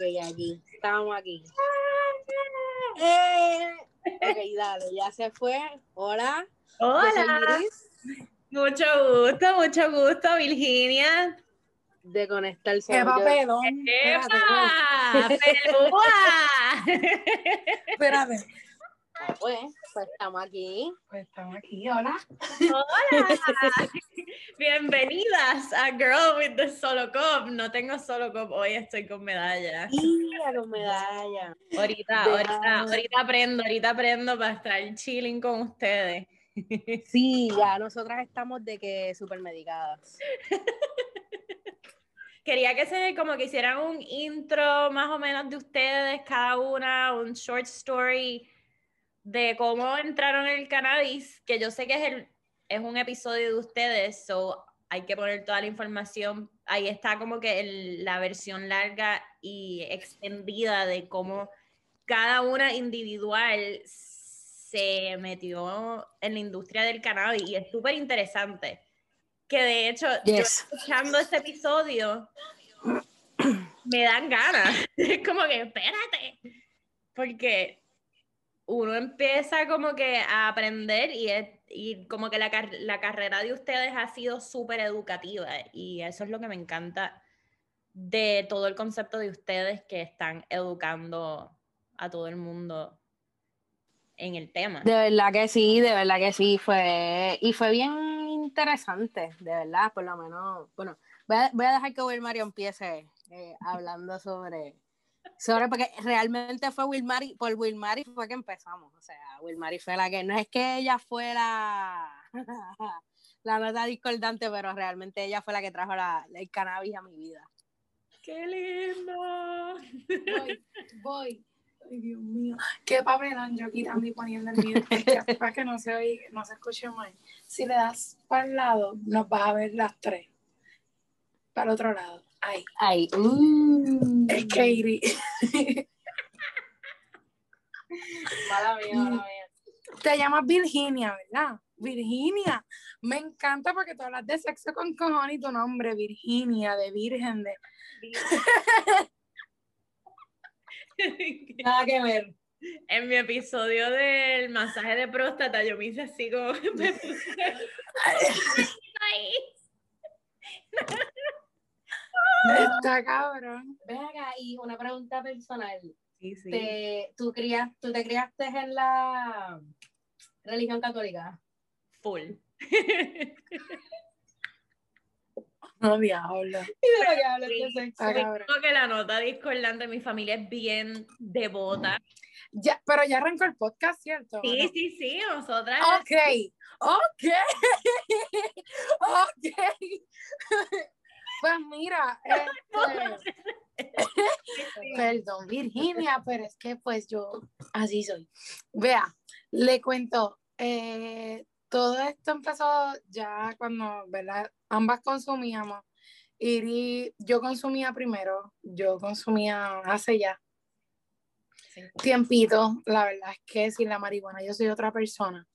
Ok, aquí, estamos aquí. Eh, ok, dale, ya se fue. Hola. Hola. Mucho gusto, mucho gusto, Virginia. De conectarse. ¡Qué papelón! ¡Epa! ¡Pelúa! Espérate. Ah, pues, pues estamos aquí. Pues estamos aquí, hola. Hola. Bienvenidas a Girl with the Solo Cup. No tengo Solo Cup, hoy estoy con medalla. Y a los medallas. Ahorita, De- ahorita, ahorita aprendo, ahorita aprendo para estar chilling con ustedes. Sí, ya nosotras estamos de que super medicadas. Quería que se como que hicieran un intro más o menos de ustedes, cada una, un short story de cómo entraron en el cannabis, que yo sé que es, el, es un episodio de ustedes, so hay que poner toda la información. Ahí está como que el- la versión larga y extendida de cómo cada una individual se metió en la industria del cannabis y es súper interesante. Que de hecho, yo Yes. escuchando este episodio, me dan ganas. Es como que, espérate. Porque uno empieza como que a aprender y, es- y como que la, la carrera de ustedes ha sido súper educativa y eso es lo que me encanta de todo el concepto de ustedes que están educando a todo el mundo en el tema. De verdad que sí, de verdad que sí, fue, y fue bien interesante, de verdad, por lo menos, bueno, voy a, voy a dejar que Wilmario empiece eh, hablando sobre, sobre, porque realmente fue Wilmary, por Wilmary fue que empezamos, o sea, Wilmary fue la que, no es que ella fuera la nota discordante, pero realmente ella fue la que trajo la, el cannabis a mi vida. ¡Qué lindo! Voy, voy. Ay, Dios mío. Qué papelón yo quitando y poniendo el mío. Para que no se oiga, no se escuche mal. Si le das para el lado, nos vas a ver las tres. Para el otro lado. Ahí. Ay, uh, Es Katie. mala mía, mala mía. Te llamas Virginia, ¿verdad? Virginia. Me encanta porque tú hablas de sexo con cojones y tu nombre, Virginia, de virgen, de... Nada que ver. En mi episodio del masaje de próstata, yo me hice así como me puse. Está cabrón. Ven acá, y una pregunta personal. Sí, sí. te, tú, tú te criaste en la religión católica. Full. No, diablo. Y de lo que hablas Sí. de sexo. Como que la nota discordante, mi familia es bien devota. Ya, pero ya arrancó el podcast, ¿cierto? ¿O Sí, no? sí, sí, nosotras. Ok, ok, ok. Pues mira, este, perdón, Virginia, pero es que pues yo así soy. Vea, le cuento, eh, todo esto empezó ya cuando, ¿verdad? Ambas consumíamos. Iri, yo consumía primero, yo consumía hace ya Sí. tiempito, la verdad es que sin la marihuana yo soy otra persona.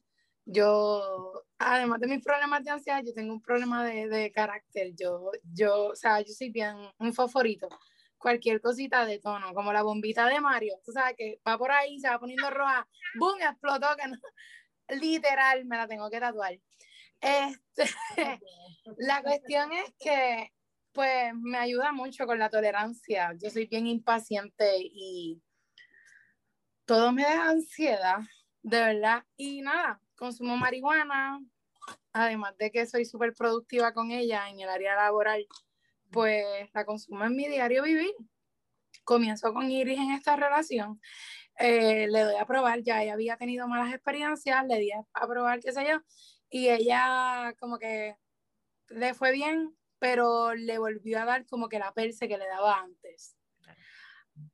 Yo, además de mis problemas de ansiedad, yo tengo un problema de, de carácter. Yo, yo, o sea, yo soy bien un favorito. Cualquier cosita de tono, como la bombita de Mario, tú sabes que va por ahí, se va poniendo roja, ¡boom! explotó, que no, literal, me la tengo que tatuar. Este, la cuestión es que, pues, me ayuda mucho con la tolerancia. Yo soy bien impaciente y todo me da ansiedad, de verdad. Y nada, consumo marihuana, además de que soy súper productiva con ella en el área laboral, pues la consumo en mi diario vivir. Comienzo con Iris en esta relación. eh, le doy a probar, ya ella había tenido malas experiencias, le di a, probar, qué sé yo, y ella como que le fue bien, pero le volvió a dar como que la perse que le daba antes.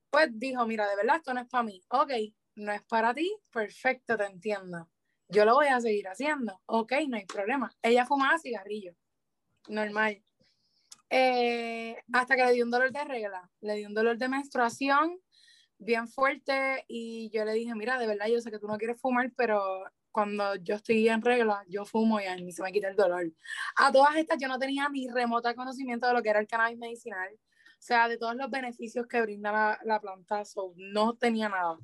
Pues dijo, mira, de verdad esto no es para mí. Ok, no es para ti, perfecto, te entiendo. Yo lo voy a seguir haciendo. Ok, no hay problema. Ella fumaba cigarrillo, normal. Eh, hasta que le dio un dolor de regla, le dio un dolor de menstruación bien fuerte y yo le dije, mira, de verdad yo sé que tú no quieres fumar, pero cuando yo estoy en regla, yo fumo y a mí se me quita el dolor. A todas estas yo no tenía ni remota conocimiento de lo que era el cannabis medicinal. O sea, de todos los beneficios que brinda la, la planta, no tenía nada.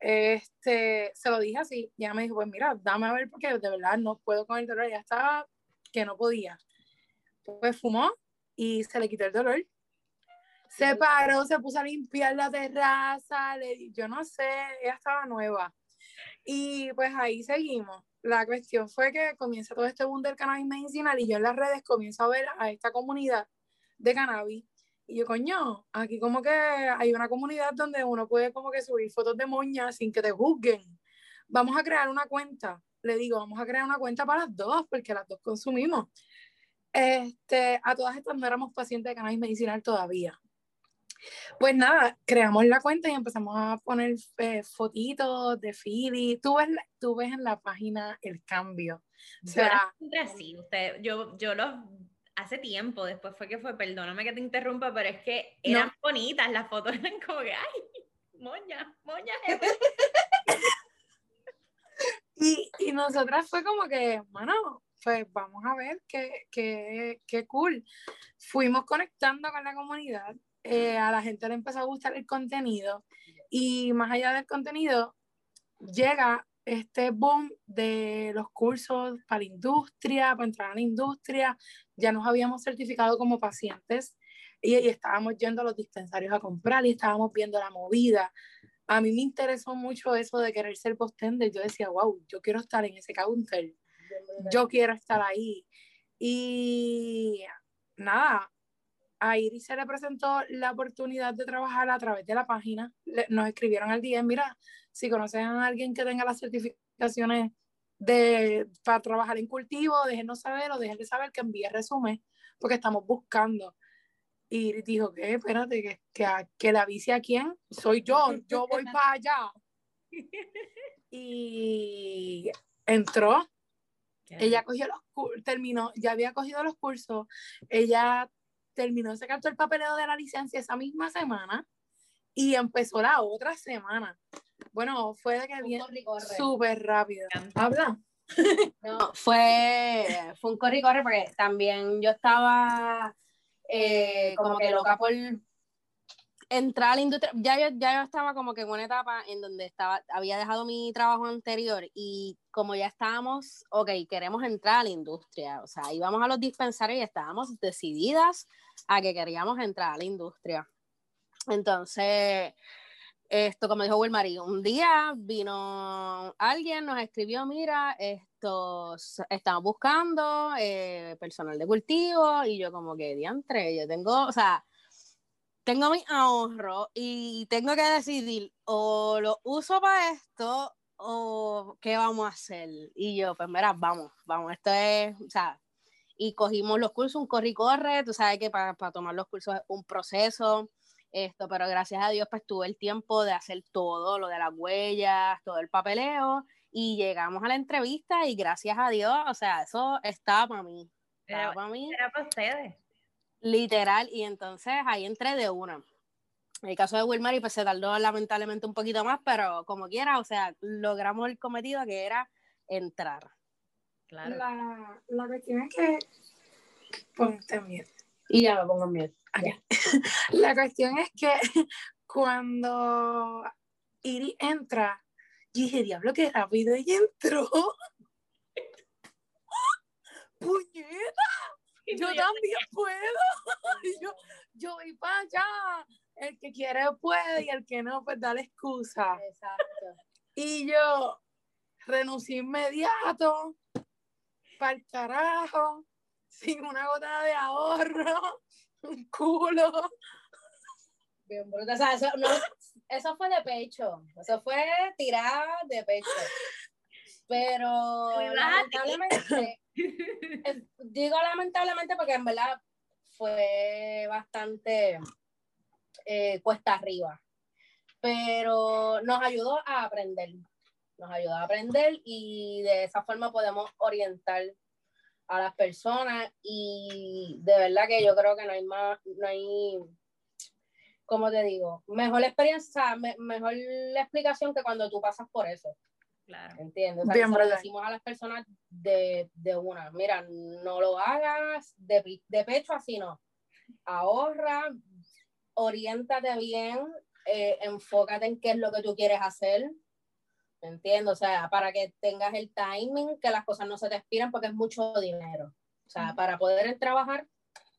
Este, se lo dije así, ya me dijo, pues mira, dame a ver porque de verdad no puedo con el dolor, ya estaba que no podía. Pues fumó y se le quitó el dolor. Se paró, se puso a limpiar la terraza, le, yo no sé, ella estaba nueva. Y pues ahí seguimos. La cuestión fue que comienza todo este boom del cannabis medicinal y yo en las redes comienzo a ver a esta comunidad de cannabis y yo, coño, aquí como que hay una comunidad donde uno puede como que subir fotos de moñas sin que te juzguen. Vamos a crear una cuenta. Le digo, vamos a crear una cuenta para las dos, porque las dos consumimos. Este, a todas estas no éramos pacientes de cannabis medicinal todavía. Pues nada, creamos la cuenta y empezamos a poner eh, fotitos de Philly. Tú ves, tú ves en la página el cambio. O sea, yo, usted, yo, yo los hace tiempo, después fue que fue, perdóname que te interrumpa, pero es que eran bonitas, las fotos eran como que, ay, moña, moña. y, y nosotras fue como que, bueno, pues vamos a ver qué, qué, qué cool. Fuimos conectando con la comunidad, eh, a la gente le empezó a gustar el contenido y más allá del contenido, llega este boom de los cursos para la industria, para entrar a la industria, ya nos habíamos certificado como pacientes y, estábamos yendo a los dispensarios a comprar y estábamos viendo la movida. A mí me interesó mucho eso de querer ser postender. Yo decía, wow, yo quiero estar en ese counter. Yo quiero estar ahí. Y nada, a Iris se le presentó la oportunidad de trabajar a través de la página. nos escribieron al día, mira, si conocen a alguien que tenga las certificaciones de, para trabajar en cultivo, déjenos saber o déjenle saber que envíe resumen, porque estamos buscando. Y dijo, ¿qué? Espérate, que, que, que la avise a quién? Soy yo, yo voy para allá. Y entró. Ella cogió los terminó, ya había cogido los cursos, ella terminó, se captó el papeleo de la licencia esa misma semana y empezó la otra semana. Bueno, fue de que bien súper rápido. ¿Habla? No, fue, fue un corre corre porque también yo estaba eh, como que loca por entrar a la industria. Ya yo, ya yo estaba como que en una etapa en donde estaba, había dejado mi trabajo anterior y como ya estábamos, ok, queremos entrar a la industria. O sea, íbamos a los dispensarios y estábamos decididas a que queríamos entrar a la industria. Entonces, esto, como dijo Wilmary, un día vino alguien, nos escribió, mira, estos estamos buscando eh, personal de cultivo y yo como que diantre, yo tengo, o sea, tengo mi ahorro y tengo que decidir o lo uso para esto o qué vamos a hacer. Y yo, pues mira, vamos, vamos, esto es, o sea, y cogimos los cursos, un corre y corre, tú sabes que para, para tomar los cursos es un proceso esto, pero gracias a Dios pues tuve el tiempo de hacer todo, lo de las huellas, todo el papeleo y llegamos a la entrevista y gracias a Dios, o sea, eso estaba para mí. Estaba para mí. Era para ustedes. Literal, y entonces ahí entré de una. En el caso de Wilmar, pues se tardó lamentablemente un poquito más, pero como quiera, o sea, logramos el cometido que era entrar. Claro. La, la cuestión es que ponte miedo. Y ya me pongo miedo. La cuestión es que cuando Iri entra, yo dije, diablo, qué rápido ella entró. ¡Puñeta! Yo también puedo. yo, yo voy para allá. El que quiere puede y el que no, pues da la excusa. Exacto. Y yo renuncié inmediato para el carajo, sin una gota de ahorro un culo. Bien bruto. O sea, eso, no, eso fue de pecho. Eso fue tirada de pecho. Pero lamentablemente, digo lamentablemente porque en verdad fue bastante eh, cuesta arriba. Pero nos ayudó a aprender. Nos ayudó a aprender y de esa forma podemos orientar a las personas y de verdad que yo creo que no hay más, no hay, como te digo, mejor experiencia, mejor la explicación que cuando tú pasas por eso. Claro. ¿Entiendes? O sea, lo decimos a las personas de, de, una, mira, no lo hagas de, de pecho así, no. Ahorra, oriéntate bien, eh, enfócate en qué es lo que tú quieres hacer, ¿me entiendes? O sea, para que tengas el timing, que las cosas no se te expiren porque es mucho dinero. O sea, para poder trabajar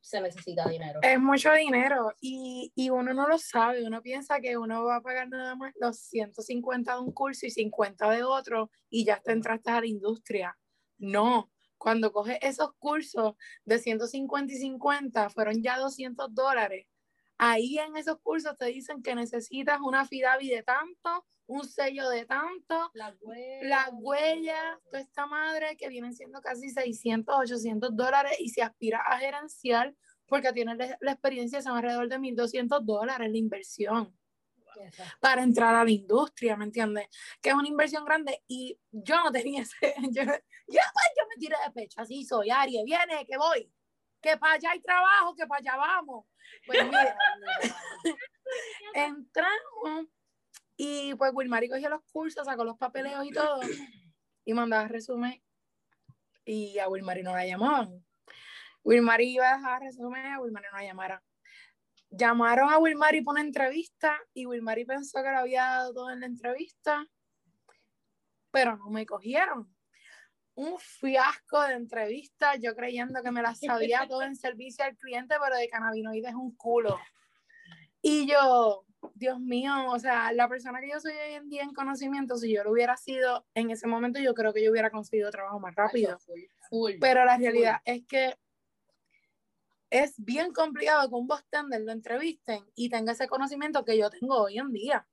se necesita dinero. Es mucho dinero y, y, uno no lo sabe, uno piensa que uno va a pagar nada más los 150 de un curso y 50 de otro y ya te entraste a la industria. No, cuando coges esos cursos de 150 y 50, fueron ya 200 dólares. Ahí en esos cursos te dicen que necesitas una FIDAVI de tanto, un sello de tanto, las huellas, huella, toda esta madre que vienen siendo casi 600, 800 dólares y si aspiras a gerenciar porque tienes la experiencia son alrededor de 1.200 dólares la inversión para entrar a la industria, ¿me entiendes? Que es una inversión grande y yo no tenía ese, yo, yo, pues, yo me tiré de pecho, así soy, Ari, viene, que voy, que para allá hay trabajo, que para allá vamos. Pues mira, entramos y pues Wilmary cogió los cursos, sacó los papeleos y todo, y mandaba resumen, y a Wilmary no la llamaban. Wilmary iba a dejar resumen, a Wilmary no la llamaron. Llamaron a Wilmary por una entrevista, y Wilmary pensó que lo había dado todo en la entrevista, pero no me cogieron. Un fiasco de entrevista, yo creyendo que me la sabía todo en servicio al cliente, pero de cannabinoides un culo. Y yo, Dios mío, o sea, la persona que yo soy hoy en día en conocimiento, si yo lo hubiera sido en ese momento, yo creo que yo hubiera conseguido trabajo más rápido. Pero la realidad es que es bien complicado que un bostender lo entrevisten y tenga ese conocimiento que yo tengo hoy en día.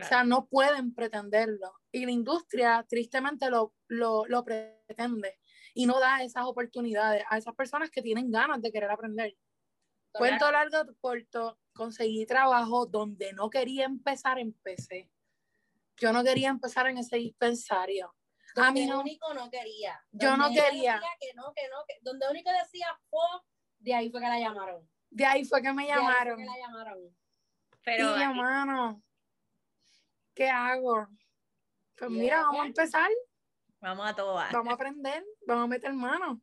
O sea, no pueden pretenderlo. Y la industria, tristemente, lo, lo, lo pretende y no da esas oportunidades a esas personas que tienen ganas de querer aprender. Cuento largo, corto, conseguí trabajo donde no quería empezar, empecé. Yo no quería empezar en ese dispensario. a mí no, único no quería. Yo no quería. Que no, que no, que, donde único decía fue, de ahí fue que la llamaron. De ahí fue que me llamaron. De ahí fue que la llamaron. Pero, y hermano, ¿qué hago? Pues mira, vamos a empezar. Vamos a todo. Vamos a aprender, vamos a meter mano.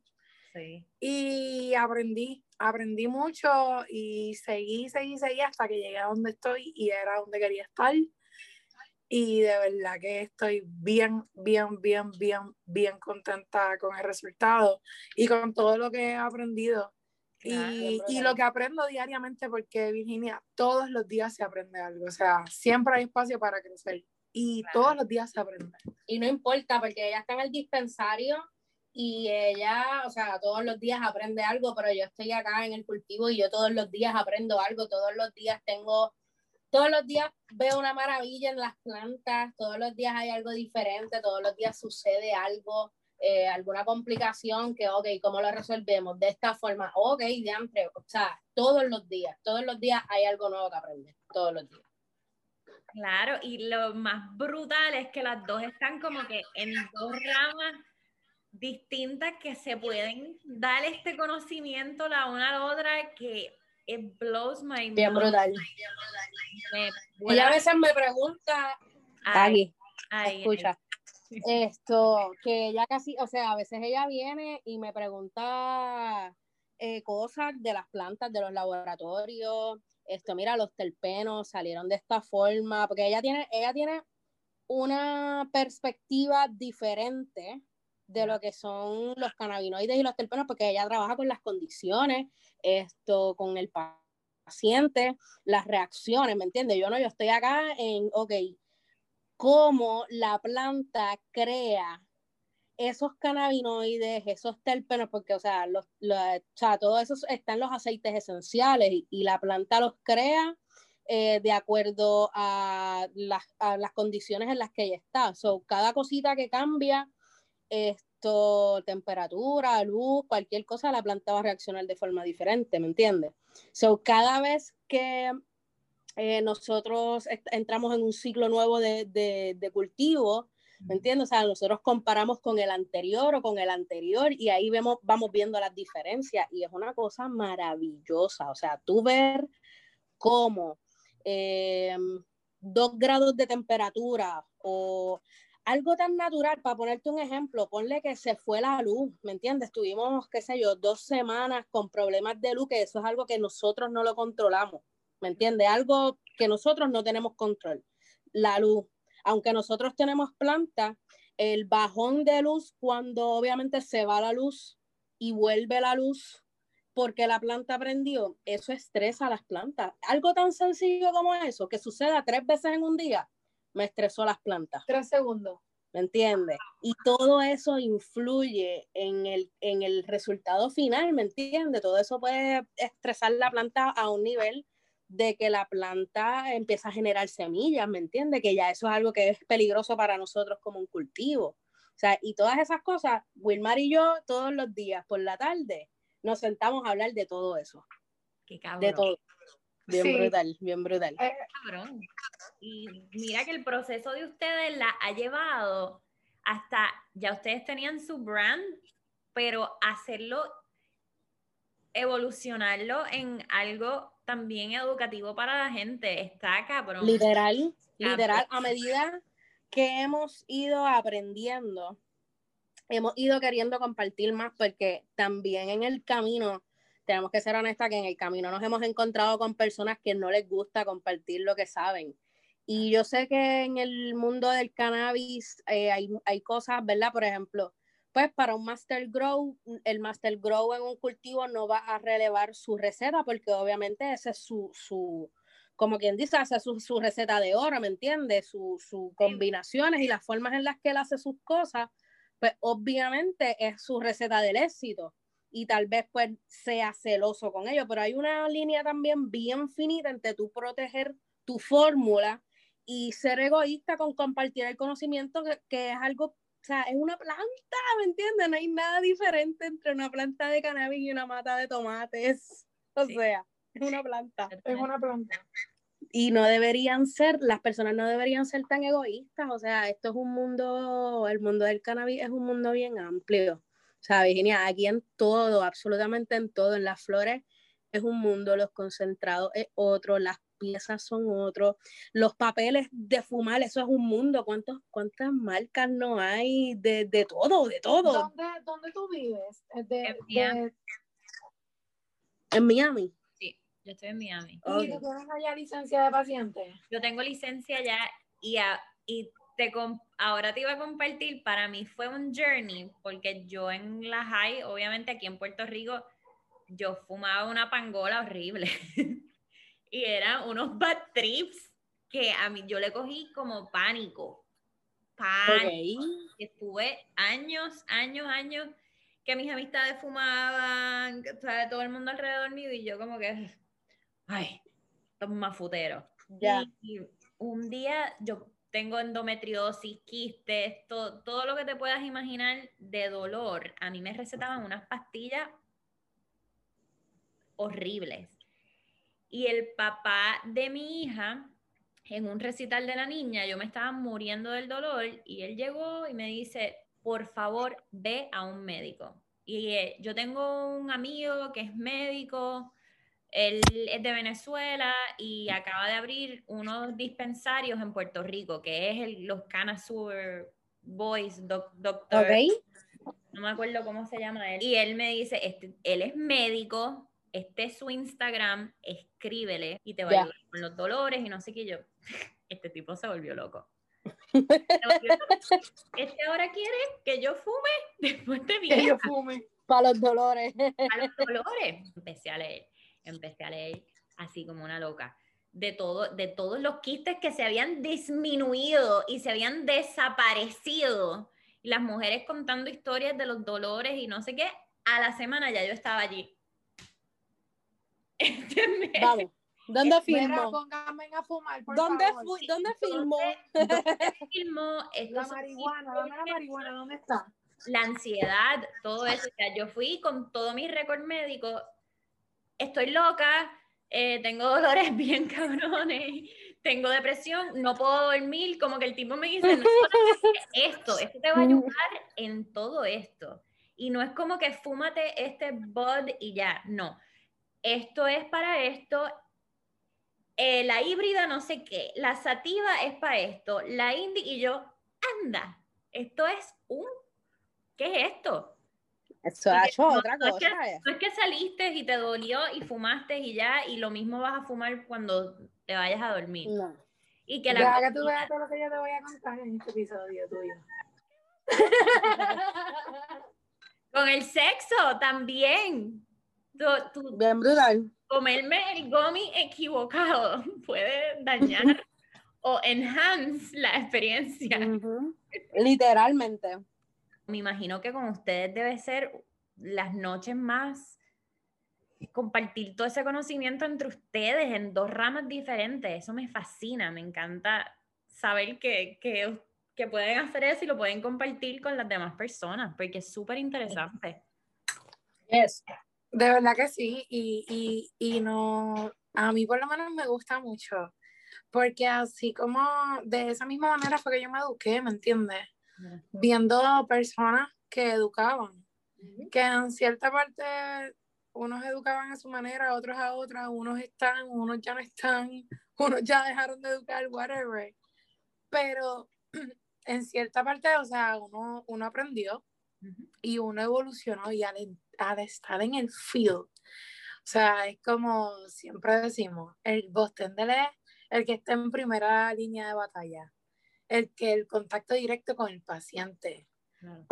Sí. Y aprendí, aprendí mucho y seguí, seguí, seguí hasta que llegué a donde estoy y era donde quería estar. Y de verdad que estoy bien, bien, bien, bien, bien contenta con el resultado y con todo lo que he aprendido. Y, y, lo que aprendo diariamente, porque Virginia, todos los días se aprende algo, o sea, siempre hay espacio para crecer y todos los días se aprende. Y no importa, porque ella está en el dispensario y ella, o sea, todos los días aprende algo, pero yo estoy acá en el cultivo y yo todos los días aprendo algo, todos los días tengo, todos los días veo una maravilla en las plantas, todos los días hay algo diferente, todos los días sucede algo, eh, alguna complicación que, ok, ¿cómo lo resolvemos? De esta forma, ok, de o sea, todos los días, todos los días hay algo nuevo que aprender, todos los días. Claro, y lo más brutal es que las dos están como que en dos ramas distintas que se pueden dar este conocimiento la una a la otra que it blows my mind. Bien brutal. y a veces me pregunta, aquí, escucha, esto, que ella casi, o sea, a veces ella viene y me pregunta eh, cosas de las plantas, de los laboratorios, esto, mira, los terpenos salieron de esta forma, porque ella tiene, ella tiene una perspectiva diferente de lo que son los cannabinoides y los terpenos, porque ella trabaja con las condiciones, esto, con el paciente, las reacciones, ¿me entiendes? Yo no, yo estoy acá en, ok, cómo la planta crea esos cannabinoides, esos terpenos, porque, o sea, los, o sea todo eso está en los aceites esenciales y, la planta los crea eh, de acuerdo a las, a las, condiciones en las que ella está. So, cada cosita que cambia esto, temperatura, luz, cualquier cosa, la planta va a reaccionar de forma diferente, ¿me entiendes? So, cada vez que eh, nosotros entramos en un ciclo nuevo de, de, de cultivo, ¿me entiendes? O sea, nosotros comparamos con el anterior o con el anterior y ahí vemos, vamos viendo las diferencias y es una cosa maravillosa, o sea, tú ver cómo eh, dos grados de temperatura o algo tan natural, para ponerte un ejemplo, ponle que se fue la luz, ¿me entiendes? Tuvimos, qué sé yo, dos semanas con problemas de luz, que eso es algo que nosotros no lo controlamos. ¿Me entiendes? Algo que nosotros no tenemos control. La luz. Aunque nosotros tenemos planta, el bajón de luz cuando obviamente se va la luz y vuelve la luz porque la planta prendió, eso estresa a las plantas. Algo tan sencillo como eso, que suceda tres veces en un día, me estresó las plantas. Tres segundos. ¿Me entiendes? Y todo eso influye en el, en el resultado final, ¿me entiendes? Todo eso puede estresar la planta a un nivel de que la planta empieza a generar semillas, ¿me entiendes? Que ya eso es algo que es peligroso para nosotros como un cultivo. O sea, y todas esas cosas, Wilmar y yo todos los días por la tarde nos sentamos a hablar de todo eso. Qué cabrón. De todo. Bien brutal, bien brutal. Eh, cabrón. Y mira que el proceso de ustedes la ha llevado hasta, ya ustedes tenían su brand, pero hacerlo, evolucionarlo en algo también educativo para la gente. Está cabrón. Literal, literal, a medida que hemos ido aprendiendo, hemos ido queriendo compartir más porque también en el camino, tenemos que ser honestas que en el camino nos hemos encontrado con personas que no les gusta compartir lo que saben. Y yo sé que en el mundo del cannabis eh, hay, hay cosas, ¿verdad? Por ejemplo, pues para un Master Grow, el Master Grow en un cultivo no va a relevar su receta porque obviamente ese es su, su como quien dice, hace su, su receta de oro, ¿me entiendes? Sus su combinaciones y las formas en las que él hace sus cosas, pues obviamente es su receta del éxito y tal vez pues sea celoso con ello, pero hay una línea también bien finita entre tú proteger tu fórmula y ser egoísta con compartir el conocimiento que, que es algo sea, es una planta, ¿me entiendes? No hay nada diferente entre una planta de cannabis y una mata de tomates. O sea, es una planta. Es una planta. Y no deberían ser, las personas no deberían ser tan egoístas. O sea, esto es un mundo, el mundo del cannabis es un mundo bien amplio. O sea, Virginia, aquí en todo, absolutamente en todo, en las flores es un mundo, los concentrados es otro, las piezas son otros, los papeles de fumar, eso es un mundo, ¿Cuántos, ¿cuántas marcas no hay de, de todo, de todo? ¿Dónde, dónde tú vives? De, en Miami. Sí, yo estoy en Miami. ¿Y tú tienes allá licencia de paciente? Yo tengo licencia ya y, y te ahora te iba a compartir, para mí fue un journey, porque yo en la high, obviamente aquí en Puerto Rico, yo fumaba una pangola horrible. y eran unos bad trips que a mí yo le cogí como pánico. Pánico. Estuve años, años, años que mis amistades fumaban, todo el mundo alrededor mío y yo como que, ay, esto más futero. Ya. Y un día yo tengo endometriosis, quistes, todo, todo lo que te puedas imaginar de dolor. A mí me recetaban unas pastillas horribles. Y el papá de mi hija, en un recital de la niña, yo me estaba muriendo del dolor y él llegó y me dice, por favor, ve a un médico. Y eh, yo tengo un amigo que es médico, él es de Venezuela y acaba de abrir unos dispensarios en Puerto Rico, que es el, los Canasur Boys Doctor. No me acuerdo cómo se llama él. Y él me dice, este, él es médico, este es su Instagram, escríbele y te va a ayudar con los dolores y no sé qué yo. Este tipo se volvió loco. Este ahora quiere que yo fume después de vieja. Que yo fume. Para los dolores. Para los dolores. Empecé a leer, empecé a leer así como una loca. De, todo, de todos los quistes que se habían disminuido y se habían desaparecido. Y las mujeres contando historias de los dolores y no sé qué. A la semana ya yo estaba allí este Vamos. ¿Dónde filmó? a fumar, ¿Dónde, ¿Dónde filmó? ¿Dónde filmó? La marihuana, dame la marihuana, ¿dónde está? La ansiedad, todo eso. O sea, yo fui con todo mi récord médico. Estoy loca, eh, tengo dolores bien cabrones, tengo depresión, no puedo dormir. Como que el tipo me dice, no, esto, esto te va a ayudar en todo esto. Y no es como que fúmate este bud y ya, no esto es para esto, eh, la híbrida no sé qué, la sativa es para esto, la indie y yo, anda, esto es un, ¿qué es esto? Eso hecho no- otra no es cosa. que- eh. No es que saliste y te dolió y fumaste y ya, y lo mismo vas a fumar cuando te vayas a dormir. No. Y que la Deja que tú veas todo lo que yo te voy a contar en este episodio tuyo. con el sexo también. Tú- tú- Bien brutal. comerme el gummy equivocado puede dañar o enhance la experiencia. Literalmente. Me imagino que con ustedes debe ser las noches más compartir todo ese conocimiento entre ustedes en dos ramas diferentes. Eso me fascina, me encanta saber que, que, que pueden hacer eso y lo pueden compartir con las demás personas, porque es súper interesante. Yes. De verdad que sí, y, y, y no, a mí por lo menos me gusta mucho, porque así como de esa misma manera fue que yo me eduqué, ¿me entiendes? Viendo personas que educaban, que en cierta parte unos educaban a su manera, otros a otra, unos están, unos ya no están, unos ya dejaron de educar, whatever, pero en cierta parte, o sea, uno, uno aprendió y uno evolucionó y al, al estar en el field, o sea, es como siempre decimos, el Boston es el que está en primera línea de batalla, el que el contacto directo con el paciente. Claro.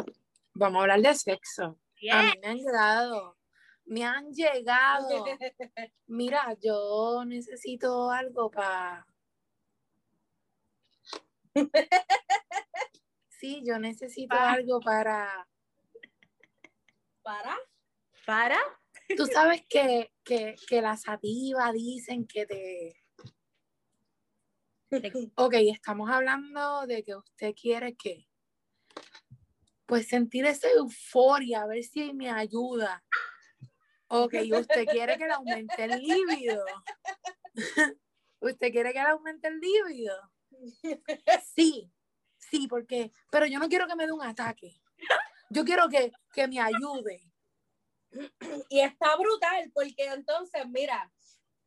Vamos a hablar de sexo. A mí me han llegado, me han llegado. Mira, yo necesito algo para... Sí, yo necesito Pa. algo para... ¿Para? Para Tú sabes que, que, que la sativa dicen que te... Ok, estamos hablando de que usted quiere que... Pues sentir esa euforia, a ver si me ayuda. Ok, usted quiere que le aumente el líbido. ¿Usted quiere que le aumente el líbido? Sí, sí, porque, pero yo no quiero que me dé un ataque. Yo quiero que, que me ayude. Y está brutal, porque entonces, mira,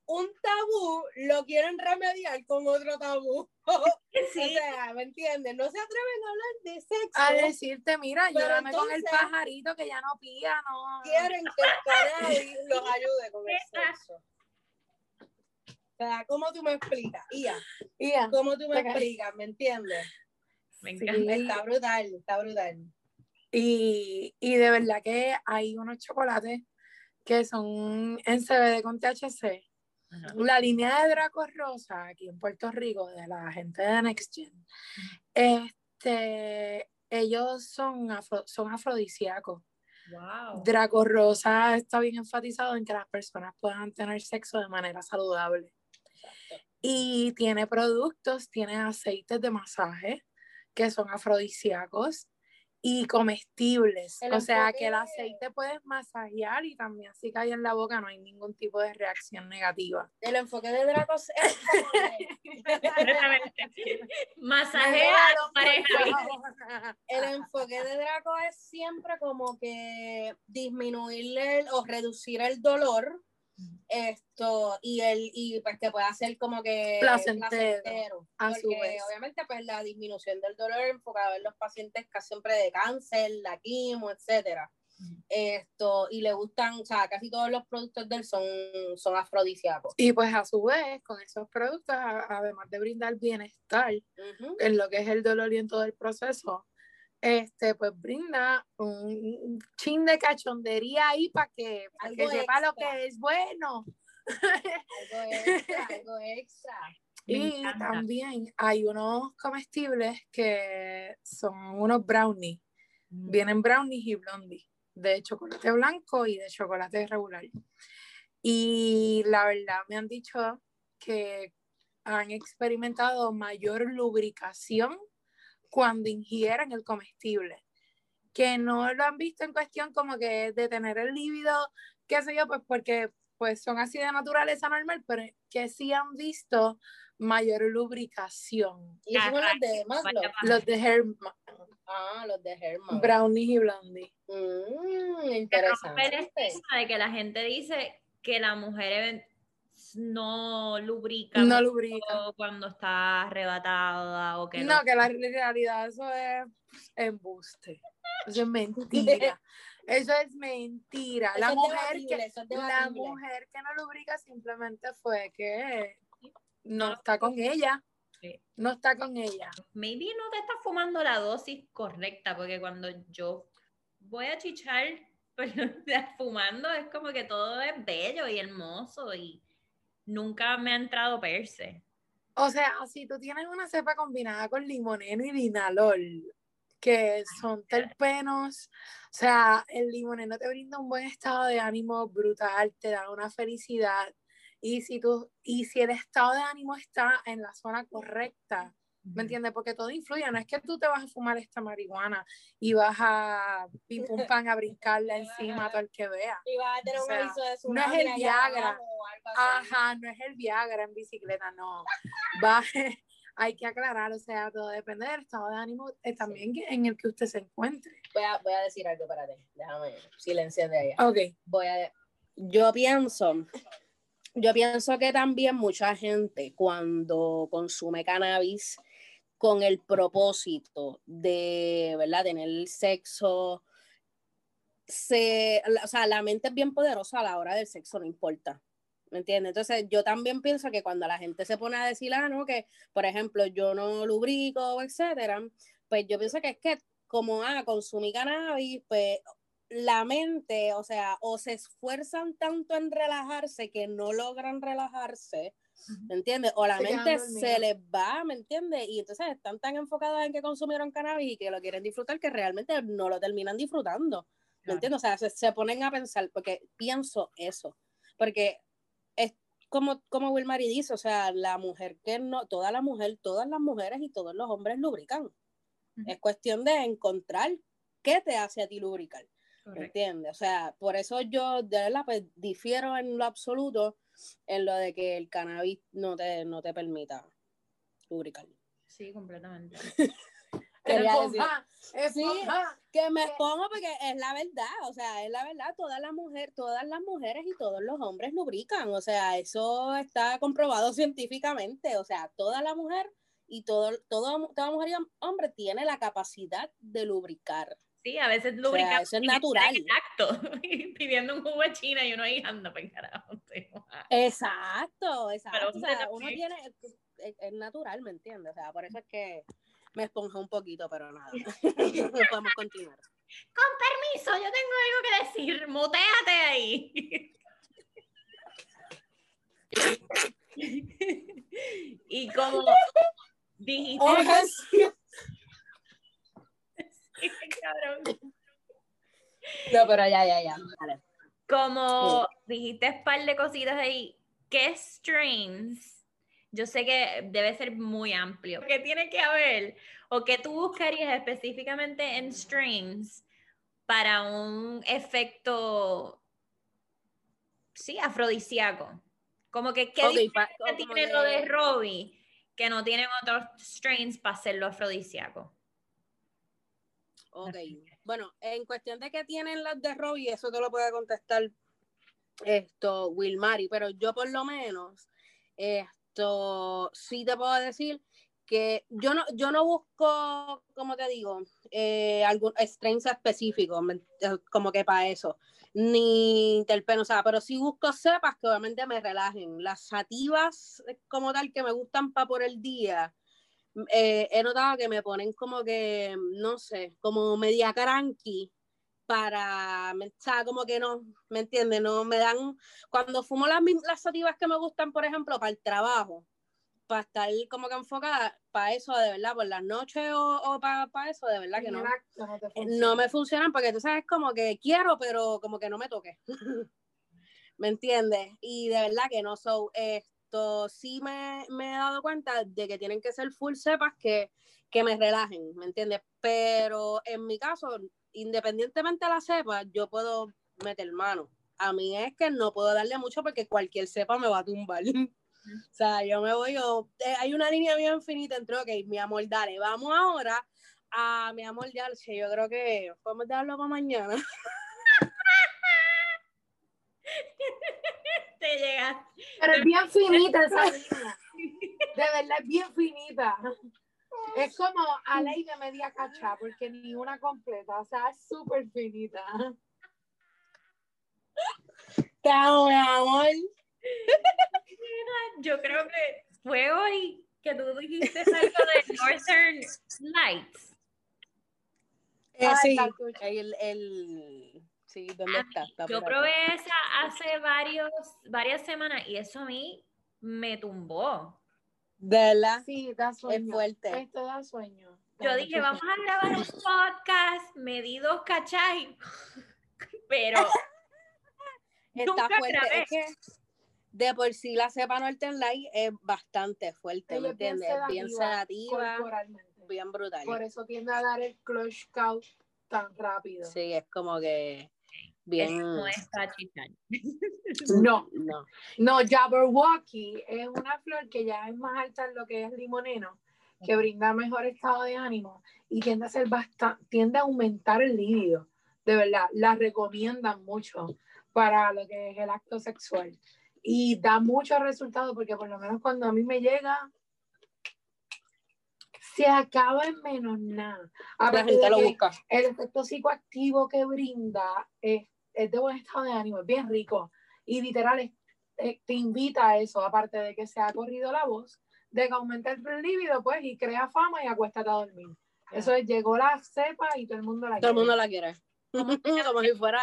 un tabú lo quieren remediar con otro tabú. O sí. sea, ¿me entiendes? No se atreven a hablar de sexo. A decirte, mira, ayúdame con el pajarito que ya no pía, no. quieren que el cannabis los ayude con el sexo. O sea, ¿cómo tú me explicas? Ia, Ia, ¿cómo tú me explicas? ¿Me entiendes? Me Sí. encanta. Está brutal, está brutal. Y, y de verdad que hay unos chocolates que son en CBD con THC. Ajá. La línea de Draco Rosa aquí en Puerto Rico, de la gente de Next Gen, este, ellos son, afro- son afrodisíacos. Wow. Draco Rosa está bien enfatizado en que las personas puedan tener sexo de manera saludable. Y tiene productos, tiene aceites de masaje que son afrodisíacos y comestibles. El o sea que el aceite puedes masajear y también si cae en la boca no hay ningún tipo de reacción negativa. El enfoque de Dracos es. Masajea pareja. el enfoque de Draco es siempre como que disminuirle el- o reducir el dolor esto y el y pues que pueda ser como que Placentero, a su vez. obviamente pues la disminución del dolor enfocado en los pacientes casi siempre de cáncer la quimo etcétera. Esto y le gustan o sea casi todos los productos de él son son afrodisíacos. Y pues a su vez, con esos productos, a- además de brindar bienestar en lo que es el dolor y en todo el proceso, este, pues brinda un chin de cachondería ahí para que, pa' que sepa lo que es bueno. algo extra algo extra y también hay unos comestibles que son unos brownies. Vienen brownies y blondies de chocolate blanco y de chocolate regular. Y la verdad me han dicho que han experimentado mayor lubricación cuando ingieren el comestible. Que no lo han visto en cuestión como que de tener el líbido, qué sé yo, pues porque pues son así de naturaleza normal, pero que sí han visto mayor lubricación. y son los de Maslow Los de Herma, ah los de Herman brownies y blondies. Mm, interesante estigma de que la gente dice que la mujer no lubrica No lubrica. cuando está arrebatada o que No, que la realidad eso es embuste. Eso es mentira. Eso es mentira. Eso la, es mujer debatible, que, eso es la mujer que no lubrica simplemente fue que no está con ella. Sí. No está con ella. maybe no te estás fumando la dosis correcta, porque cuando yo voy a chichar pero, fumando, es como que todo es bello y hermoso y nunca me ha entrado perse. O sea, si tú tienes una cepa combinada con limoneno y linalol, que son terpenos, o sea, el limoneno te brinda un buen estado de ánimo brutal, te da una felicidad. Y si tú, y si el estado de ánimo está en la zona correcta, ¿me entiendes? Porque todo influye, no es que tú te vas a fumar esta marihuana y vas a pim pum pan a brincarla encima a todo el que vea. Y vas a tener O un aviso de no tsunami es el allá Viagra. Ajá, no es el Viagra en bicicleta, no. Va, hay que aclarar, o sea, todo depende del estado de ánimo eh, también en el que usted se encuentre. Voy a, voy a decir algo, espérate. Déjame silenciar de ahí. Ok. voy a yo pienso yo pienso que también mucha gente cuando consume cannabis con el propósito de verdad tener sexo se o sea la mente es bien poderosa a la hora del sexo no importa ¿Me entiendes? Entonces, yo también pienso que cuando la gente se pone a decir, ah, no, que, por ejemplo, yo no lubrico, etcétera, pues yo pienso que es que, como, ah, consumí cannabis, pues la mente, o sea, o se esfuerzan tanto en relajarse que no logran relajarse, ¿me entiendes? O la Se mente se les va, ¿me entiendes? Y entonces están tan enfocadas en que consumieron cannabis y que lo quieren disfrutar que realmente no lo terminan disfrutando, ¿me Claro. entiendes? O sea, se, se ponen a pensar, porque pienso eso, porque es como, como Wilmary dice, o sea, la mujer que no, toda la mujer, todas las mujeres y todos los hombres lubrican. Es cuestión de encontrar qué te hace a ti lubricar. ¿Me Correcto. entiendes? O sea, por eso yo de verdad pues difiero en lo absoluto en lo de que el cannabis no te, no te permita lubricar. Sí, completamente. Esponja, Sí. Que me expongo porque es la verdad, o sea, es la verdad, todas las mujeres, todas las mujeres y todos los hombres lubrican, o sea, eso está comprobado científicamente, o sea, toda la mujer y todo, todo, toda mujer y hombre tiene la capacidad de lubricar. Sí, a veces O sea, eso es natural. Exacto. Pidiendo un jugo de China y uno ahí anda para carajo. Exacto, exacto. O sea, uno tiene, es, es natural, ¿me entiendes? O sea, por eso es que me esponja un poquito, pero nada. Podemos continuar. Con permiso, yo tengo algo que decir. Muteate ahí. y como dijiste. No, pero ya, ya, ya. Como dijiste un par de cositas ahí, ¿qué strains? Yo sé que debe ser muy amplio. ¿Qué tiene que haber? ¿O qué tú buscarías específicamente en strains para un efecto, sí, afrodisíaco? Como que, ¿qué Ok, diferencia pa- como tiene lo de Robbie que no tienen otros strains para hacerlo afrodisíaco? Ok. Bueno, en cuestión de que tienen las de Robbie, eso te lo puede contestar esto, Wilmary, pero yo por lo menos, esto sí te puedo decir que yo no, yo no busco, como te digo, eh, algún me- eh, como que para eso, ni terpeno, o sea, pero sí busco cepas que obviamente me relajen. Las sativas eh, como tal que me gustan para por el día, eh, he notado que me ponen como que, no sé, como media cranky para, me- o sea, como que no, ¿me entiendes? No me dan, cuando fumo las, las sativas que me gustan, por ejemplo, para el trabajo, para estar como que enfocada, para eso de verdad, por las noches o, o para, eso, de verdad que no. Exacto, no te Eh. No me funcionan porque tú sabes como que quiero, pero como que no me toque. ¿Me entiendes? Y de verdad que no so, esto sí me, he dado cuenta de que tienen que ser full cepas que, que me relajen, ¿me entiendes? Pero en mi caso, independientemente de la cepa, yo puedo meter mano. A mí es que no puedo darle mucho porque cualquier cepa me va a tumbar. O sea, yo me voy, yo- eh, hay una línea bien finita entre, ok, mi amor, dale, vamos ahora a mi amor, ya, yo creo que podemos dejarlo para mañana. Te llegas. Pero es bien finita esa línea. De verdad, es bien finita. Es como a ley de media cacha, porque ni una completa. O sea, es súper finita. estado, mi amor? Yo creo que fue hoy que tú dijiste algo de Northern Lights. Eh, sí, el, el, sí, ¿dónde A está? Yo acá. probé esa hace varios, varias semanas y eso a mí me tumbó. De verdad, Sí, da sueño. es fuerte. Esto da sueño. Yo dije, vamos a grabar un podcast, me di dos cachai, pero Está nunca fuerte. grabé. Es que de por sí la cepa Northern Light es bastante fuerte, Ella ¿me entiendes? Es bien sedativa, bien brutal. Por eso tiende a dar el clutch count tan rápido. Sí, es como que no es para chichar. No, No. no, Jabberwocky es una flor que ya es más alta en lo que es limoneno, que brinda mejor estado de ánimo y tiende a ser bastante, tiende a aumentar el líbido. De verdad, la recomiendan mucho para lo que es el acto sexual. Y da muchos resultados porque por lo menos cuando a mí me llega, se acaba en menos nada. La gente lo busca. el efecto psicoactivo que brinda es, es de buen estado de ánimo, es bien rico. Y literal, es- eh, te invita a eso, aparte de que se ha corrido la voz, de que aumenta el líbido, pues, y crea fama y acuéstate a dormir. Eso es, llegó la cepa y todo el mundo la Todo el quiere. mundo la quiere. como si fuera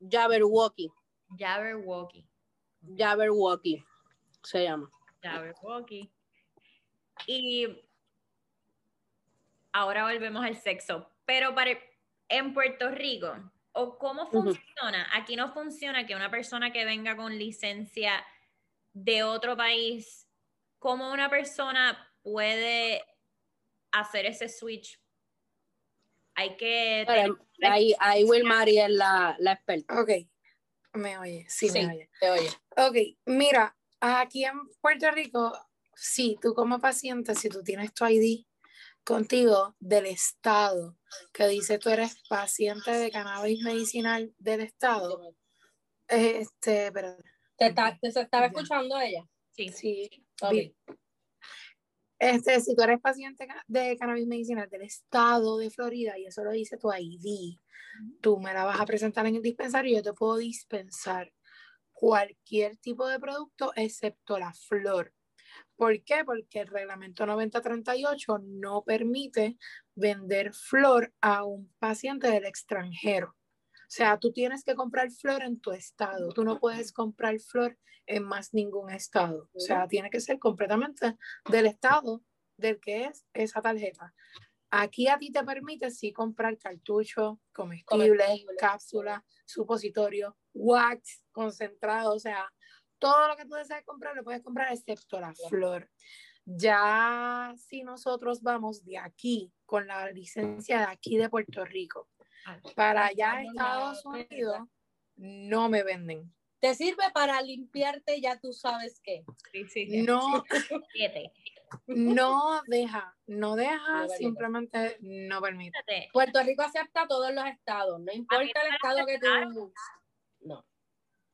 Jabberwocky. Jabberwocky. Jabberwocky se llama. Jabberwocky. Y ahora volvemos al sexo. Pero para en Puerto Rico, ¿o cómo funciona? Aquí no funciona que una persona que venga con licencia de otro país, ¿cómo una persona puede hacer ese switch? Hay que ahí, ahí Will Mary es la, la experta. Ok, me oye, sí, Sí. me oye. Te oye. Ok, mira, aquí en Puerto Rico, sí, tú como paciente, si tú tienes tu ID contigo del Estado, que dice tú eres paciente de cannabis medicinal del Estado, este, pero ¿Te, está- te estaba escuchando ella? sí. sí, Ok. vi- este, si tú eres paciente de cannabis medicinal del Estado de Florida y eso lo dice tu ID, tú me la vas a presentar en el dispensario y yo te puedo dispensar cualquier tipo de producto excepto la flor. ¿Por qué? Porque el reglamento 9038 no permite vender flor a un paciente del extranjero. O sea, tú tienes que comprar flor en tu estado. Tú no puedes comprar flor en más ningún estado. O sea, tiene que ser completamente del estado del que es esa tarjeta. Aquí a ti te permite sí comprar cartucho, comestible, Comestible. cápsula, supositorio, wax, concentrado, o sea, todo lo que tú desees comprar lo puedes comprar excepto la flor. Ya si nosotros vamos de aquí con la licencia de aquí de Puerto Rico para allá Estados Unidos, no me venden. Te sirve para limpiarte, ya tú sabes qué. Sí, sí, sí. No, no deja, no deja, No simplemente no permite. Puerto Rico acepta todos los estados, no importa el estado que tú. No.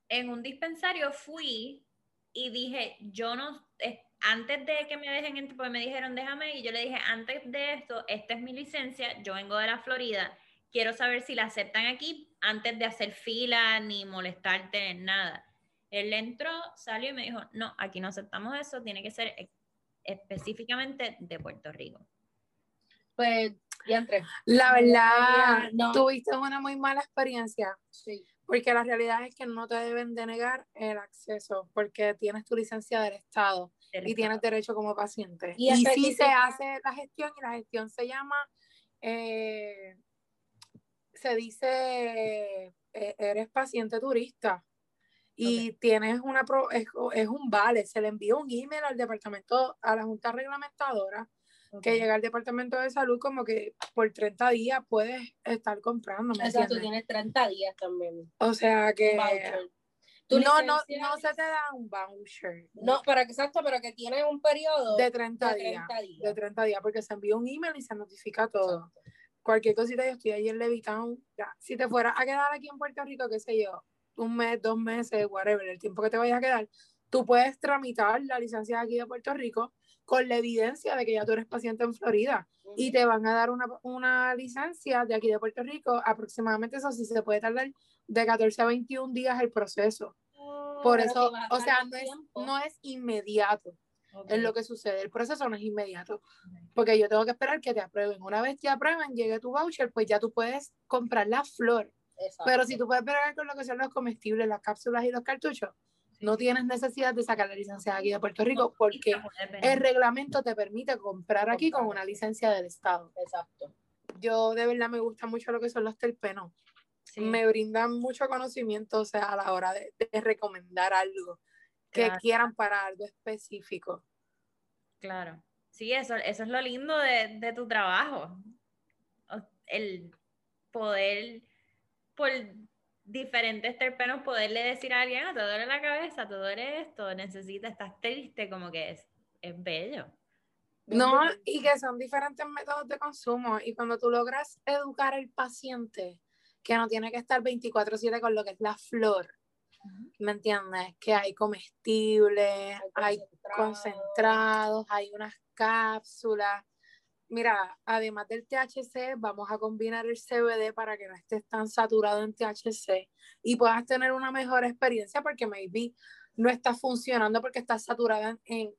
En un dispensario fui y dije, yo no, eh, antes de que me dejen entrar, porque me dijeron, déjame, y yo le dije, antes de esto, esta es mi licencia, yo vengo de la Florida, quiero saber si la aceptan aquí antes de hacer fila ni molestarte en nada. Él entró, salió y me dijo, no, aquí no aceptamos eso, tiene que ser específicamente de Puerto Rico. Pues, ya entré. La verdad, No. tuviste una muy mala experiencia, Sí. Porque la realidad es que no te deben denegar el acceso, porque tienes tu licencia del Estado y tienes derecho como paciente. Y Y, sí se hace la gestión y la gestión se llama, eh, se dice, eh, eres paciente turista. Y tienes una, pro- es, es un vale, se le envía un email al departamento, a la Junta Reglamentadora, que llega al departamento de salud como que por 30 días puedes estar comprando, ¿me Exacto, tú entiendes? tienes 30 días también. O sea que Voucher. Tu no, no, no se te da un voucher No, pero exacto, pero que tienes un periodo de 30 de días. 30 días. De 30 días, porque se envía un email y se notifica todo. Cualquier cosita, yo estoy ahí en Levitown. Ya. Si te fueras a quedar aquí en Puerto Rico, qué sé yo, un mes, dos meses, whatever, el tiempo que te vayas a quedar, tú puedes tramitar la licencia de aquí de Puerto Rico, con la evidencia de que ya tú eres paciente en Florida y te van a dar una, una, licencia de aquí de Puerto Rico, aproximadamente eso sí se puede tardar de 14 a 21 días el proceso. Oh, Por eso, o sea, no es, no es, inmediato. Es lo que sucede. El proceso no es inmediato. Porque yo tengo que esperar que te aprueben. Una vez te aprueben, llegue tu voucher, pues ya tú puedes comprar la flor. Pero si tú puedes esperar con lo que son los comestibles, las cápsulas y los cartuchos, no tienes necesidad de sacar la licencia aquí de Puerto Rico porque el reglamento te permite comprar aquí con una licencia del Estado. Exacto. Yo de verdad me gusta mucho lo que son los terpenos. Me brindan mucho conocimiento, o sea, a la hora de, recomendar algo que quieran para algo específico. Claro. Sí, eso, eso es lo lindo de, de tu trabajo. El poder por diferentes terpenos poderle decir a alguien, no, ah, te duele la cabeza, te duele esto, necesitas, estás triste, como que es, es bello. No, y que son diferentes métodos de consumo. Y cuando tú logras educar al paciente, que no tiene que estar 24/7 con lo que es la flor, ¿me entiendes? Que hay comestibles, hay concentrados, hay unas cápsulas, mira, además del THC, vamos a combinar el CBD para que no estés tan saturado en THC y puedas tener una mejor experiencia porque maybe no está funcionando porque estás saturada en,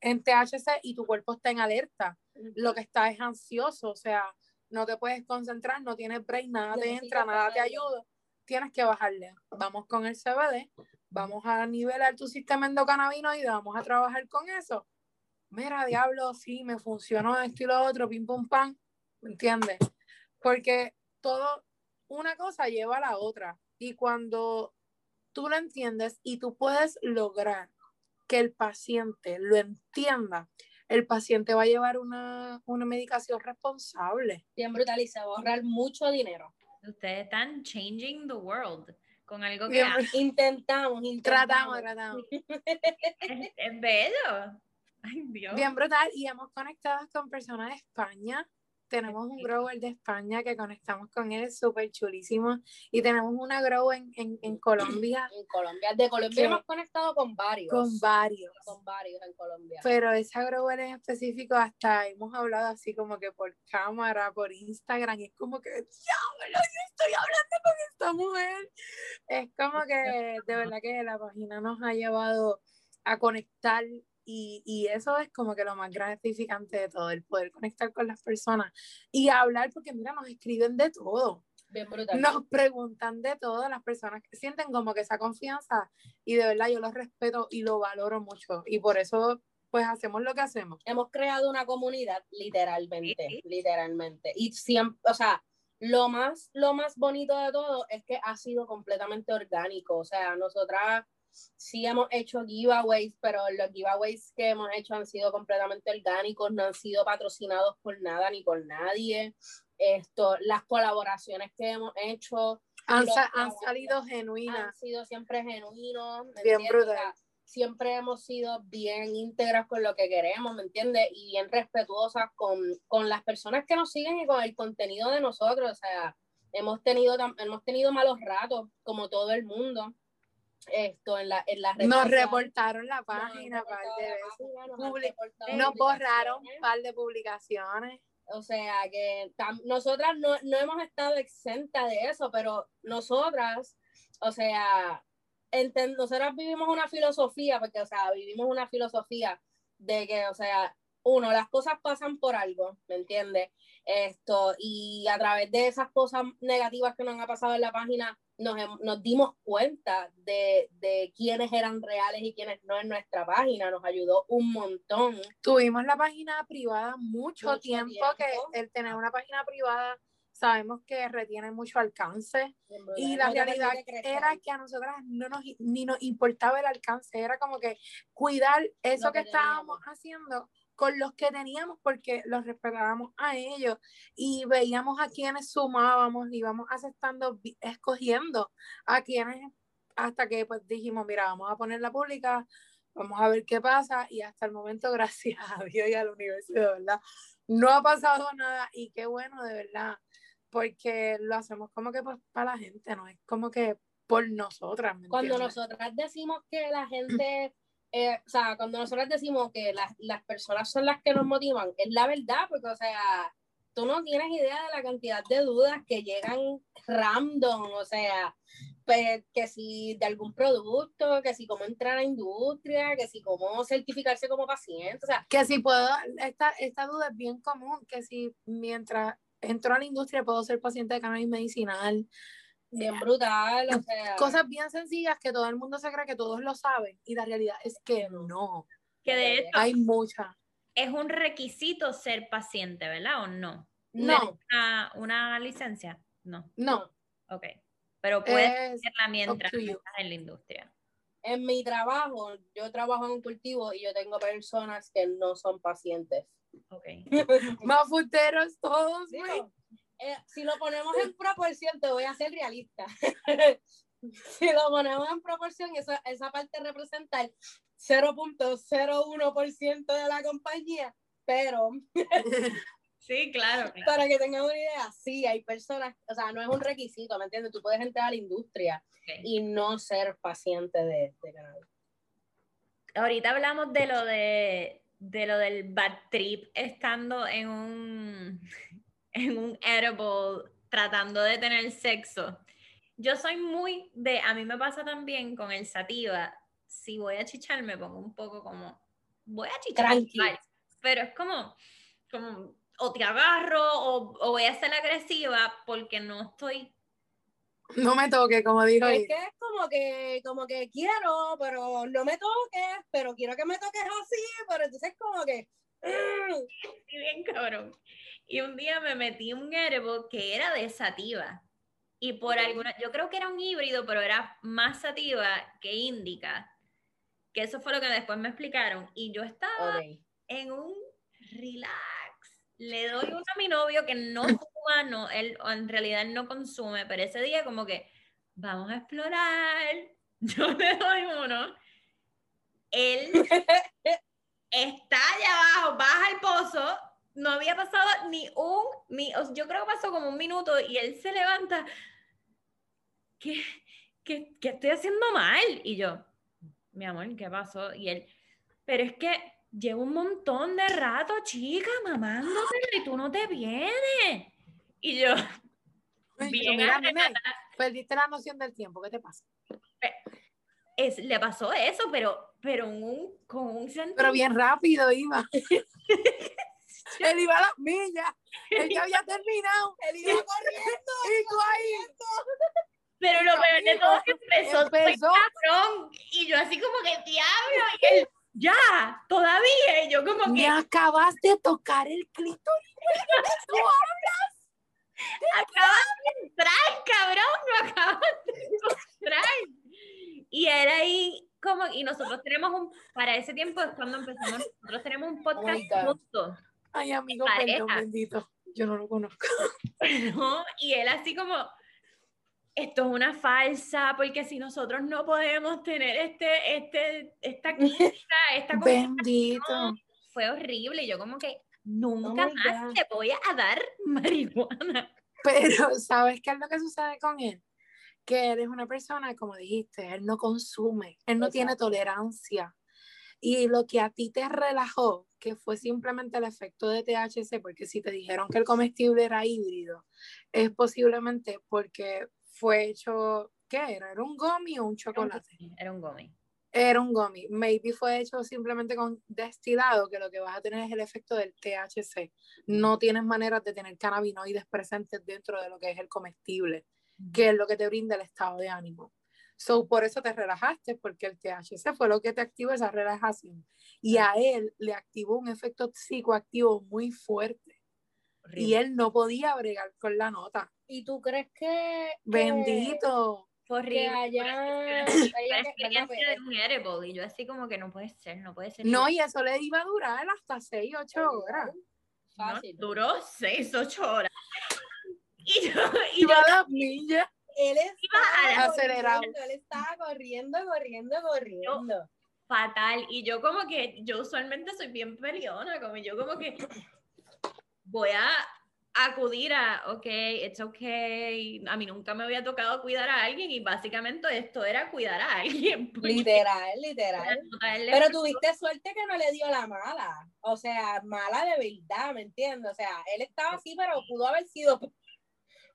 en, THC y tu cuerpo está en alerta. Lo que está es ansioso, o sea, no te puedes concentrar, no tienes break, nada te entra, nada te ayuda. Tienes que bajarle. Vamos con el CBD, vamos a nivelar tu sistema endocannabinoide, vamos a trabajar con eso mira, diablo, sí, me funcionó esto y lo otro, pim, pum, pam, ¿me entiendes? Porque todo, una cosa lleva a la otra. Y cuando tú lo entiendes y tú puedes lograr que el paciente lo entienda, el paciente va a llevar una, medicación responsable. Bien brutal y se va a ahorrar mucho dinero. Ustedes están changing the world con algo que intentamos, intentamos, Tratamos, tratamos. es bello. Bien brutal. Y hemos conectado con personas de España. Tenemos un grower de España que conectamos con él, súper chulísimo. Y tenemos una grow en, en, Colombia. En Colombia. De Colombia hemos conectado con varios. Con varios. Con varios en Colombia. Pero esa grower en específico, hasta hemos hablado así como que por cámara, por Instagram. Y es como que, diablo, yo estoy hablando con esta mujer. Es como que de verdad que la página nos ha llevado a conectar y, eso es como que lo más gratificante de todo, el poder conectar con las personas y hablar, porque mira, nos escriben de todo. Nos preguntan de todo, las personas que sienten como que esa confianza y de verdad yo lo respeto y lo valoro mucho y por eso pues hacemos lo que hacemos. Hemos creado una comunidad literalmente, literalmente. Y siempre, o sea, lo más, lo más bonito de todo es que ha sido completamente orgánico, o sea, nosotras sí hemos hecho giveaways, pero los giveaways que hemos hecho han sido completamente orgánicos, no han sido patrocinados por nada ni por nadie. Esto, las colaboraciones que hemos hecho han, salido genuinas. Han sido siempre genuinos. Bien brutal. siempre hemos sido bien íntegras con lo que queremos, ¿me entiendes? Y bien respetuosas con, con las personas que nos siguen y con el contenido de nosotros. O sea, hemos tenido, hemos tenido malos ratos, como todo el mundo esto en la, en la Nos reportaron la página, par de Nos, borraron un par de publicaciones. O sea que nosotras no, no hemos estado exentas de eso, pero nosotras, o sea, nosotras vivimos una filosofía, porque, o sea, vivimos una filosofía de que, o sea, uno, las cosas pasan por algo, ¿me entiendes? Esto, y a través de esas cosas negativas que nos han pasado en la página, nos, nos dimos cuenta de, de, quiénes eran reales y quiénes no en nuestra página, nos ayudó un montón. Tuvimos la página privada mucho, tiempo, que el tener una página privada sabemos que retiene mucho alcance. Y la realidad era que a nosotras no nos, ni nos importaba el alcance, era como que cuidar eso que, estábamos haciendo con los que teníamos porque los respetábamos a ellos y veíamos a quienes sumábamos, íbamos aceptando, escogiendo a quienes hasta que pues dijimos, mira, vamos a ponerla pública, vamos a ver qué pasa y hasta el momento, gracias a Dios y a la universidad, ¿verdad? No ha pasado nada y qué bueno, de verdad, porque lo hacemos como que pues para la gente, no es como que por nosotras. Cuando nosotras decimos que la gente eh, o sea, cuando nosotros decimos que las, las personas son las que nos motivan, es la verdad, porque, o sea, tú no tienes idea de la cantidad de dudas que llegan random, o sea, pues, que si de algún producto, que si cómo entrar a la industria, que si cómo certificarse como paciente, o sea, Que si puedo, esta, esta duda es bien común, que si mientras entro a la industria puedo ser paciente de cannabis medicinal. Bien brutal, o sea, Cosas bien sencillas que todo el mundo se cree que todos lo saben y la realidad es que no. Que de hecho Hay muchas. es un requisito ser paciente, ¿verdad? ¿O no? No, Una, una licencia, no. no. Ok. Pero puedes Es tenerla mientras estás en la industria. en mi trabajo, yo trabajo en un cultivo y yo tengo personas que no son pacientes. Ok. mafuteros todos, güey. Eh, si lo ponemos en proporción, te voy a ser realista. si lo ponemos en proporción, esa, esa parte representa el 0.01% de la compañía, pero Sí, claro. claro. para que tengan una idea, sí, hay personas, o sea, no es un requisito, ¿me entiendes? Tú puedes entrar a la industria y no ser paciente de, de cannabis. Ahorita hablamos de lo de, de lo del bad trip estando en un en un edible tratando de tener sexo. Yo soy muy de, a mí me pasa también con el sativa, si voy a chichar me pongo un poco como, voy a chichar, Tranqui. igual, pero es como, como, o te agarro o, o voy a ser agresiva porque no estoy No me toque, como dijo Es que es como que, como que quiero, pero no me toques, pero quiero que me toques así, pero entonces como que... Sí, bien cabrón. Y un día me metí un edible que era de sativa. Y por alguna, yo creo que era un híbrido, pero era más sativa que índica. Que eso fue lo que después me explicaron. Y yo estaba ok. en un relax. Le doy uno a mi novio que no fuma, no, él en realidad él no consume, pero ese día como que vamos a explorar. Yo le doy uno. Él está allá abajo, baja el pozo. No había pasado ni un, ni, yo creo que pasó como un minuto y él se levanta. ¿Qué, qué, qué estoy haciendo mal? Y yo, mi amor, ¿qué pasó? Y él, pero es que llevo un montón de rato, chica, mamándote y tú no te vienes. Y yo, bien mira, perdiste la noción del tiempo, ¿qué te pasa? Es, le pasó eso, pero, pero un, con un sentido. Pero bien rápido iba. Él iba a las millas. Él ya había terminado. Él iba corriendo. Y tú ahí. Pero lo peor de todo es que empezó, Empezó. cabrón. Y yo así como que diablo. Y él, ya, todavía. Y yo como que Me acabas de tocar el clítoris. Tú acabas de entrar, cabrón. Lo acabas de entrar. Y era ahí como, y nosotros tenemos un, para ese tiempo es cuando empezamos, nosotros tenemos un podcast juntos. Ay, amigo, perdón, bendito. Yo no lo conozco. ¿no? Y él así como, esto es una falsa, porque si nosotros no podemos tener este, este, esta química, esta Bendito. conversación, fue horrible. Y yo como que nunca my más te voy a dar marihuana. Pero, ¿sabes qué es lo que sucede con él? Que él es una persona, como dijiste, él no consume, él no tiene tolerancia. Y lo que a ti te relajó, que fue simplemente el efecto de THC, porque si te dijeron que el comestible era híbrido, es posiblemente porque fue hecho, ¿qué era? ¿Era un gummy o un chocolate? Era un gummy. Era un gummy. Maybe fue hecho simplemente con destilado, que lo que vas a tener es el efecto del THC. No tienes maneras de tener cannabinoides presentes dentro de lo que es el comestible, que es lo que te brinda el estado de ánimo. So, por eso te relajaste, porque el THC fue lo que te activó esa relajación. Y a él le activó un efecto psicoactivo muy fuerte. Y Horrible. él no podía bregar con la nota. ¿Y tú crees que... que- Bendito. Que allá... Experiencia de un edible. Y yo así como que no puede ser, no puede ser. No, y eso le iba a durar hasta 6, 8 horas. No, Fácil. duró seis, ocho horas. Y yo, y yo Iba a las millas. Él estaba a- acelerado. corriendo, Él estaba corriendo, corriendo, corriendo. fatal. Y yo como que, yo usualmente soy bien peleona, como yo como que voy a, acudir a, ok, it's okay, a mí nunca me había tocado cuidar a alguien y básicamente esto era cuidar a alguien. Literal, literal. Pero tuviste suerte que no le dio la mala. O sea, mala de verdad, ¿me entiendes? O sea, él estaba así, pero pudo haber sido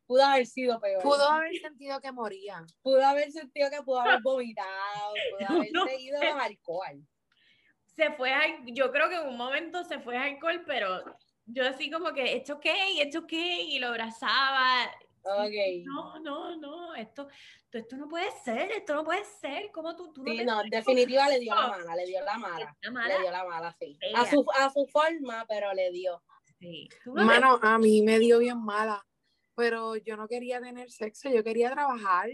pudo haber sido peor. Pudo haber sentido que moría. Pudo haber sentido que pudo haber vomitado, pudo haber No seguido alcohol. se fue, al- yo creo que en un momento se fue al alcohol, pero yo así como que, it's okay, it's okay, y lo abrazaba. Ok. No, no, no, esto, esto, esto no puede ser, esto no puede ser, ¿cómo tú, tú no Sí, te no, en definitiva le dio la mala, le dio la mala. Le dio la mala, sí. A su, a su forma, pero le dio. Sí. No Mano, a mí me dio bien mala, pero yo no quería tener sexo, yo quería trabajar.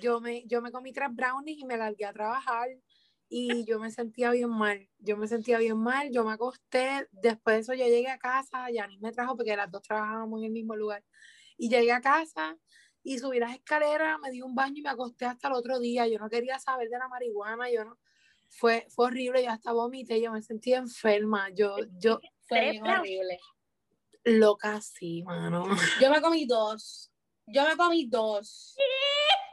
Yo me, yo me comí tres brownies y me largué a trabajar y yo me sentía bien mal, yo me sentía bien mal, yo me acosté, después de eso yo llegué a casa, Yanis me trajo porque las dos trabajábamos en el mismo lugar y llegué a casa y subí las escaleras, me di un baño y me acosté hasta el otro día, yo no quería saber de la marihuana, yo no, fue, fue horrible, yo hasta vomité, yo me sentía enferma, yo, yo, Fue horrible. Loca sí, mano. Yo me comí dos. Yo me comí dos.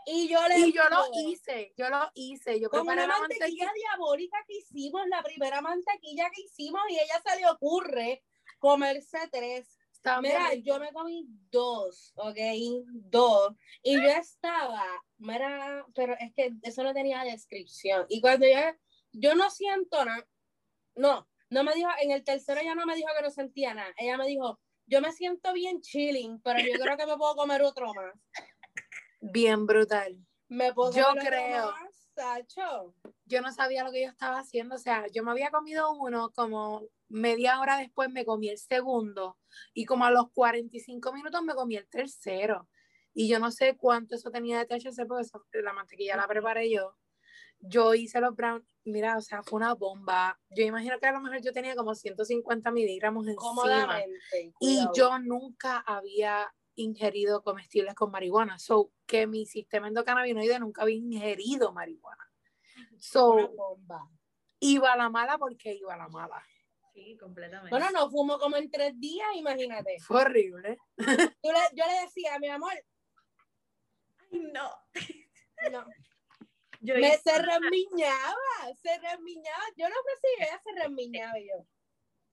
Y yo le Y yo lo hice, yo lo hice, yo Con una la mantequilla mantequilla. diabólica que hicimos, la primera mantequilla que hicimos, y ella se le ocurre comerse tres. Mira, yo me comí dos, ¿ok? Dos. Y yo estaba, mira, pero es que eso no tenía descripción. Y cuando yo, yo no siento nada, no, no me dijo, en el tercero ella no me dijo que no sentía nada. Ella me dijo, yo me siento bien chilling, pero yo creo que me puedo comer otro más. bien brutal. Me puedo Yo comer otro creo. más, Sacho. Yo no sabía lo que yo estaba haciendo, o sea, yo me había comido uno, como media hora después me comí el segundo y como a los 45 minutos me comí el tercero. Y yo no sé cuánto eso tenía de THC porque eso- la mantequilla la preparé yo. Yo hice los brown, mira, o sea, fue una bomba. Yo imagino que a lo mejor yo tenía como 150 miligramos encima. Y yo nunca había ingerido comestibles con marihuana. So, que mi sistema endocannabinoide nunca había ingerido marihuana. Una So, bomba. iba a la mala porque iba a la mala. Sí, completamente. Bueno, no fumo como en tres días, imagínate. Fue horrible. Tú le- yo le decía, mi amor, Ay, no. no. Yo me hice- se remiñaba, se remiñaba. Yo no sé si ella se remiñaba y yo.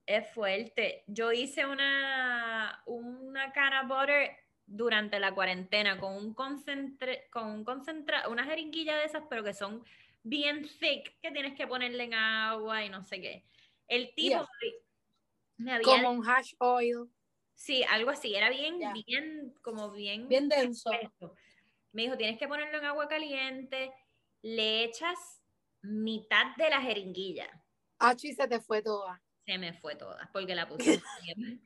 Es fuerte. Yo hice una, una cana butter durante la cuarentena con un concentre, con un concentra, una jeringuilla de esas, pero que son bien thick, que tienes que ponerle en agua y no sé qué. El tipo me había, Como un hash oil. sí, algo así, era bien, bien, como bien, Bien denso. Me dijo, tienes que ponerlo en agua caliente, le echas mitad de la jeringuilla. Hacho, y se te fue toda. Se me fue toda, porque la puse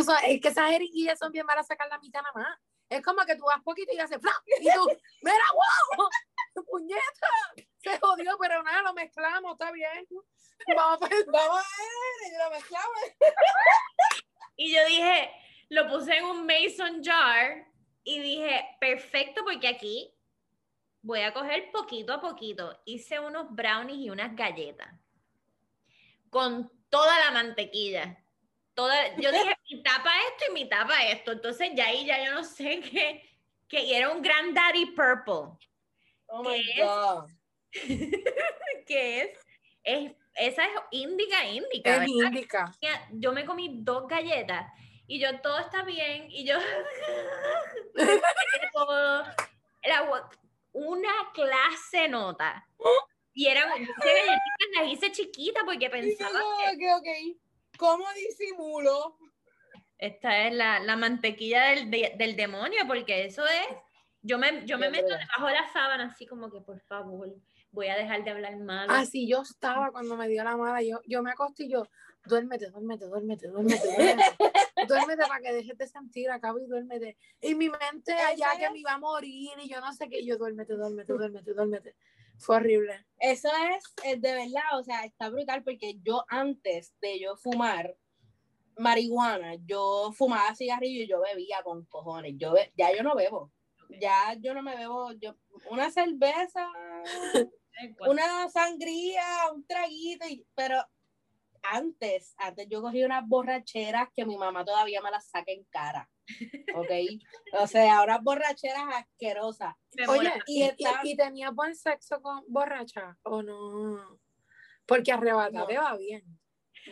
eso- es que esas jeringuillas son bien para sacar la mitad nada más. Es como que tú vas poquito y haces ¡fla! Y tú, ¡mira, wow! ¡Puñeta! Se jodió, pero nada, lo mezclamos, está bien. Vamos a Vamos a ver, y lo mezclamos. Y yo dije, lo puse en un mason jar y dije, perfecto, porque aquí voy a coger poquito a poquito. Hice unos brownies y unas galletas con toda la mantequilla. Toda, yo dije, mi tapa esto y mi tapa esto. Entonces ya ahí ya yo no sé qué, que y era un Granddaddy Purple. Oh my ¿Qué es? God. que es, es, esa es índica, índica. Es tenía- yo me comí dos galletas y yo todo está bien y yo todo, era gua- una clase nota y eran galletitas las hice chiquitas porque pensaba ok, ok. ¿Cómo disimulo? esta es la, la mantequilla del, de- del demonio porque eso es yo me, yo me meto debajo de la sábana así como que por favor voy a dejar de hablar mal Así yo estaba cuando me dio la mala. Yo, yo me acosté y yo, duérmete, duérmete, duérmete, duérmete, duérmete. duérmete para que dejes de sentir, acabo y duérmete. Y mi mente allá que me iba a morir y yo no sé qué, yo duérmete, duérmete, duérmete, duérmete. Fue horrible. Eso es, es de verdad, o sea, está brutal porque yo antes de yo fumar marihuana, yo fumaba cigarrillo y yo bebía con cojones. Yo be- ya yo no bebo. Ya yo no me bebo, yo una cerveza, una sangría, un traguito, y- pero antes, antes yo cogí unas borracheras que mi mamá todavía me las saca en cara. ¿Ok? O sea, unas borracheras asquerosas. Me Oye. ¿y, Y y, está- y tenía buen sexo con borracha o no? Porque arrebatada No. te va bien.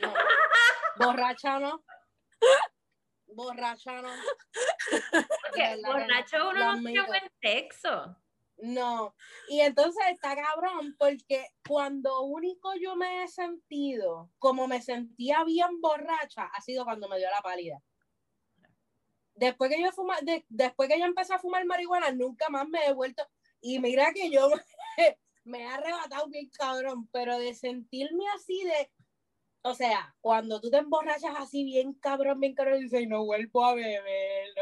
No. Borracha no. Borracha no. Porque borracho uno no tiene buen sexo. No. Y entonces está cabrón porque cuando único yo me he sentido como me sentía bien borracha ha sido cuando me dio la pálida. Después que yo fuma, de- después que yo empecé a fumar marihuana, nunca más me he vuelto. Y mira que yo me, he arrebatado bien cabrón, pero de sentirme así de, o sea, cuando tú te emborrachas así bien cabrón, bien cabrón, dices, no vuelvo a beber.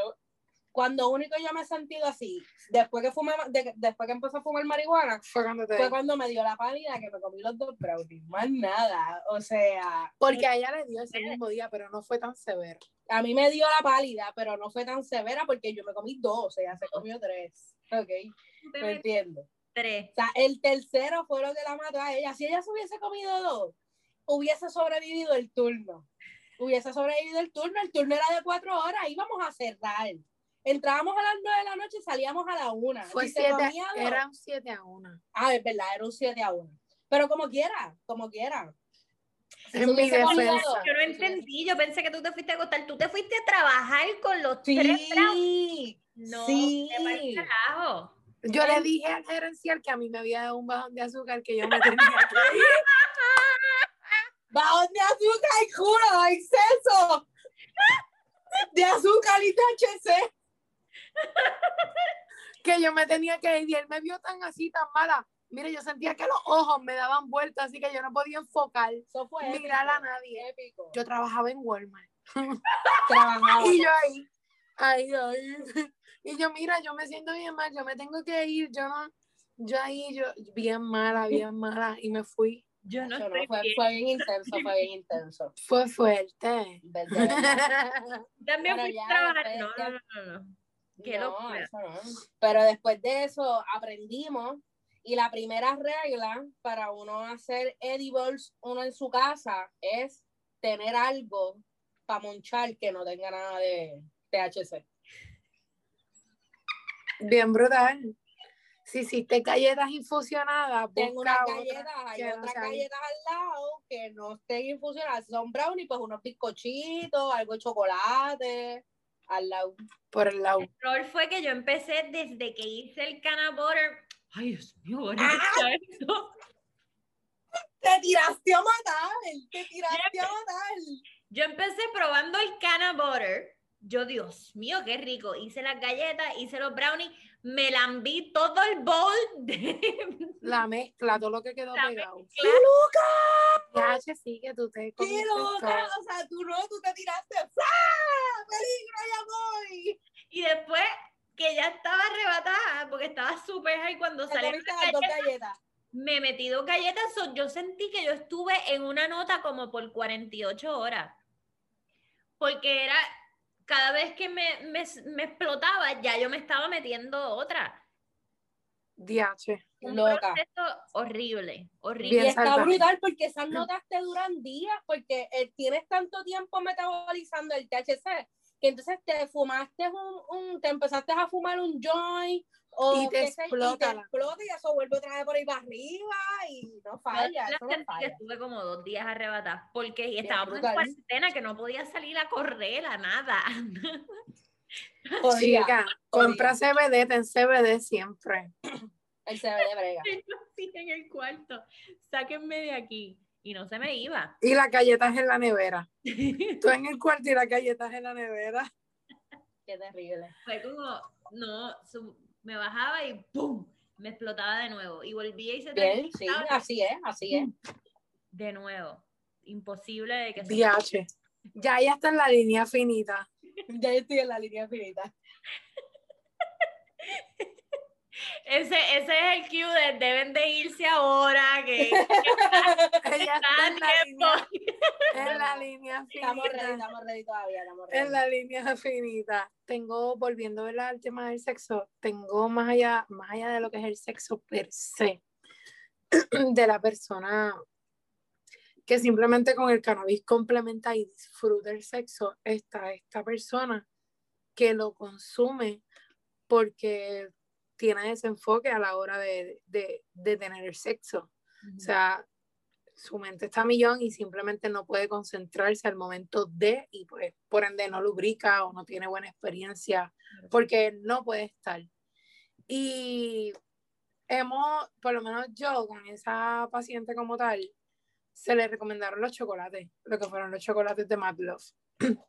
Cuando único yo me he sentido así, después que fumé, de- después que empecé a fumar marihuana, Fue cuando te fue cuando me dio la pálida que me comí los dos brownies, más nada, o sea, Porque a ella le dio ese mismo día, pero no fue tan severo. a mí me dio la pálida, pero no fue tan severa porque yo me comí dos, ella se comió tres, ¿ok? Tú te ¿Me metes entiendo? tres. O sea, el tercero fue lo que la mató a ella. Si ella se hubiese comido dos, hubiese sobrevivido el turno. Hubiese sobrevivido el turno. El turno era de cuatro horas. Íbamos a cerrar. Entrábamos a las nueve de la noche y salíamos a la una. Fue Si se siete, comía era un 7 a 1. Ah, es verdad, era un 7 a 1. Pero como quiera, como quiera. Si En mi defensa. Yo no entendí, yo pensé que tú te fuiste a acostar, tú te fuiste a trabajar con los tres brownies. Sí, No, sí. te carajo. Yo le dije al gerencial que a mí me había dado un bajón de azúcar que yo me tenía que ir. Bajón de azúcar, juro, exceso de azúcar y THC. que yo me tenía que ir y él me vio tan así, tan mala. Mire, yo sentía que los ojos me daban vueltas, así que yo no podía enfocar, Eso fue mirar épico, a nadie. épico. Yo trabajaba en Walmart. trabajaba. Y yo ahí, ahí, ahí. Y yo, mira, yo me siento bien mal, yo me tengo que ir, yo no, yo ahí, yo, bien mala, bien mala, y me fui. Yo no fue, bien. fue bien intenso, fue bien intenso. Fue fuerte. También fui ya a trabajar. No, no, no, no. Qué No, locura. eso no. Pero después de eso aprendimos y la primera regla para uno hacer edibles uno en su casa es tener algo para monchar que no tenga nada de THC. Bien brutal. Si hiciste galletas infusionadas, Tengo unas galletas, hay no otras sean- galletas al lado que no estén infusionadas. Si son brownies, pues unos bizcochitos, algo de chocolate al lado. por el lado. El error fue que yo empecé desde que hice el cana butter. Ay, Dios mío, bueno, Ah. ¿qué es esto? Te tiraste a matar, te tiraste a matar. Yo empecé probando el cana butter. Yo, Dios mío, qué rico. Hice las galletas, hice los brownies, me lambí todo el bowl de La mezcla, todo lo que quedó La pegado. ¡Qué loca! Sí, que tú te ¡Qué loca! O sea, tú no, tú te tiraste. ¡Ah! ¡Peligro, ya voy! Y después que ya estaba arrebatada, porque estaba súper high cuando salieron las galletas, galletas. me metí dos galletas, so, yo sentí que yo estuve en una nota como por 48 horas. Porque era, cada vez que me, me, me explotaba, ya yo me estaba metiendo otra. Diache. Un Loca. proceso horrible, horrible. Y está salvaje. brutal porque esas notas te duran días porque eh, tienes tanto tiempo metabolizando el THC que entonces te fumaste un, un te empezaste a fumar un joint o Y te explota y te explota y eso vuelve otra vez por ahí para arriba y no falla, la eso no falla. estuve como dos días arrebatada porque y estábamos en cuarentena que no podía salir a correr a nada. Chica, compra CBD, ten CBD siempre. El CBD brega. En el cuarto, sáquenme de aquí. Y no se me iba. Y las galletas en la nevera. Tú en el cuarto y las galletas en la nevera. Qué terrible. Fue como, no, su- me bajaba y ¡pum! Me explotaba de nuevo. Y volvía y se Bien, sí, así es, así es. de nuevo. Imposible de que se-. Ya ya está en la línea finita. Ya estoy en la línea finita. Ese, ese es el cue de deben de irse ahora, que está está en la tiempo. línea, en la línea Estamos ready, finita. estamos ready todavía, estamos ready. En la línea finita. Tengo, volviendo ¿verdad? al tema del sexo, tengo más allá, más allá de lo que es el sexo per se, de la persona que simplemente con el cannabis complementa y disfruta el sexo, está esta persona que lo consume porque tiene desenfoque a la hora de, de, de tener el sexo. O sea, su mente está a millón y simplemente no puede concentrarse al momento de, y pues por ende no lubrica o no tiene buena experiencia, porque no puede estar. Y hemos, por lo menos yo, con esa paciente como tal, se le recomendaron los chocolates, lo que fueron los chocolates de Mad Love.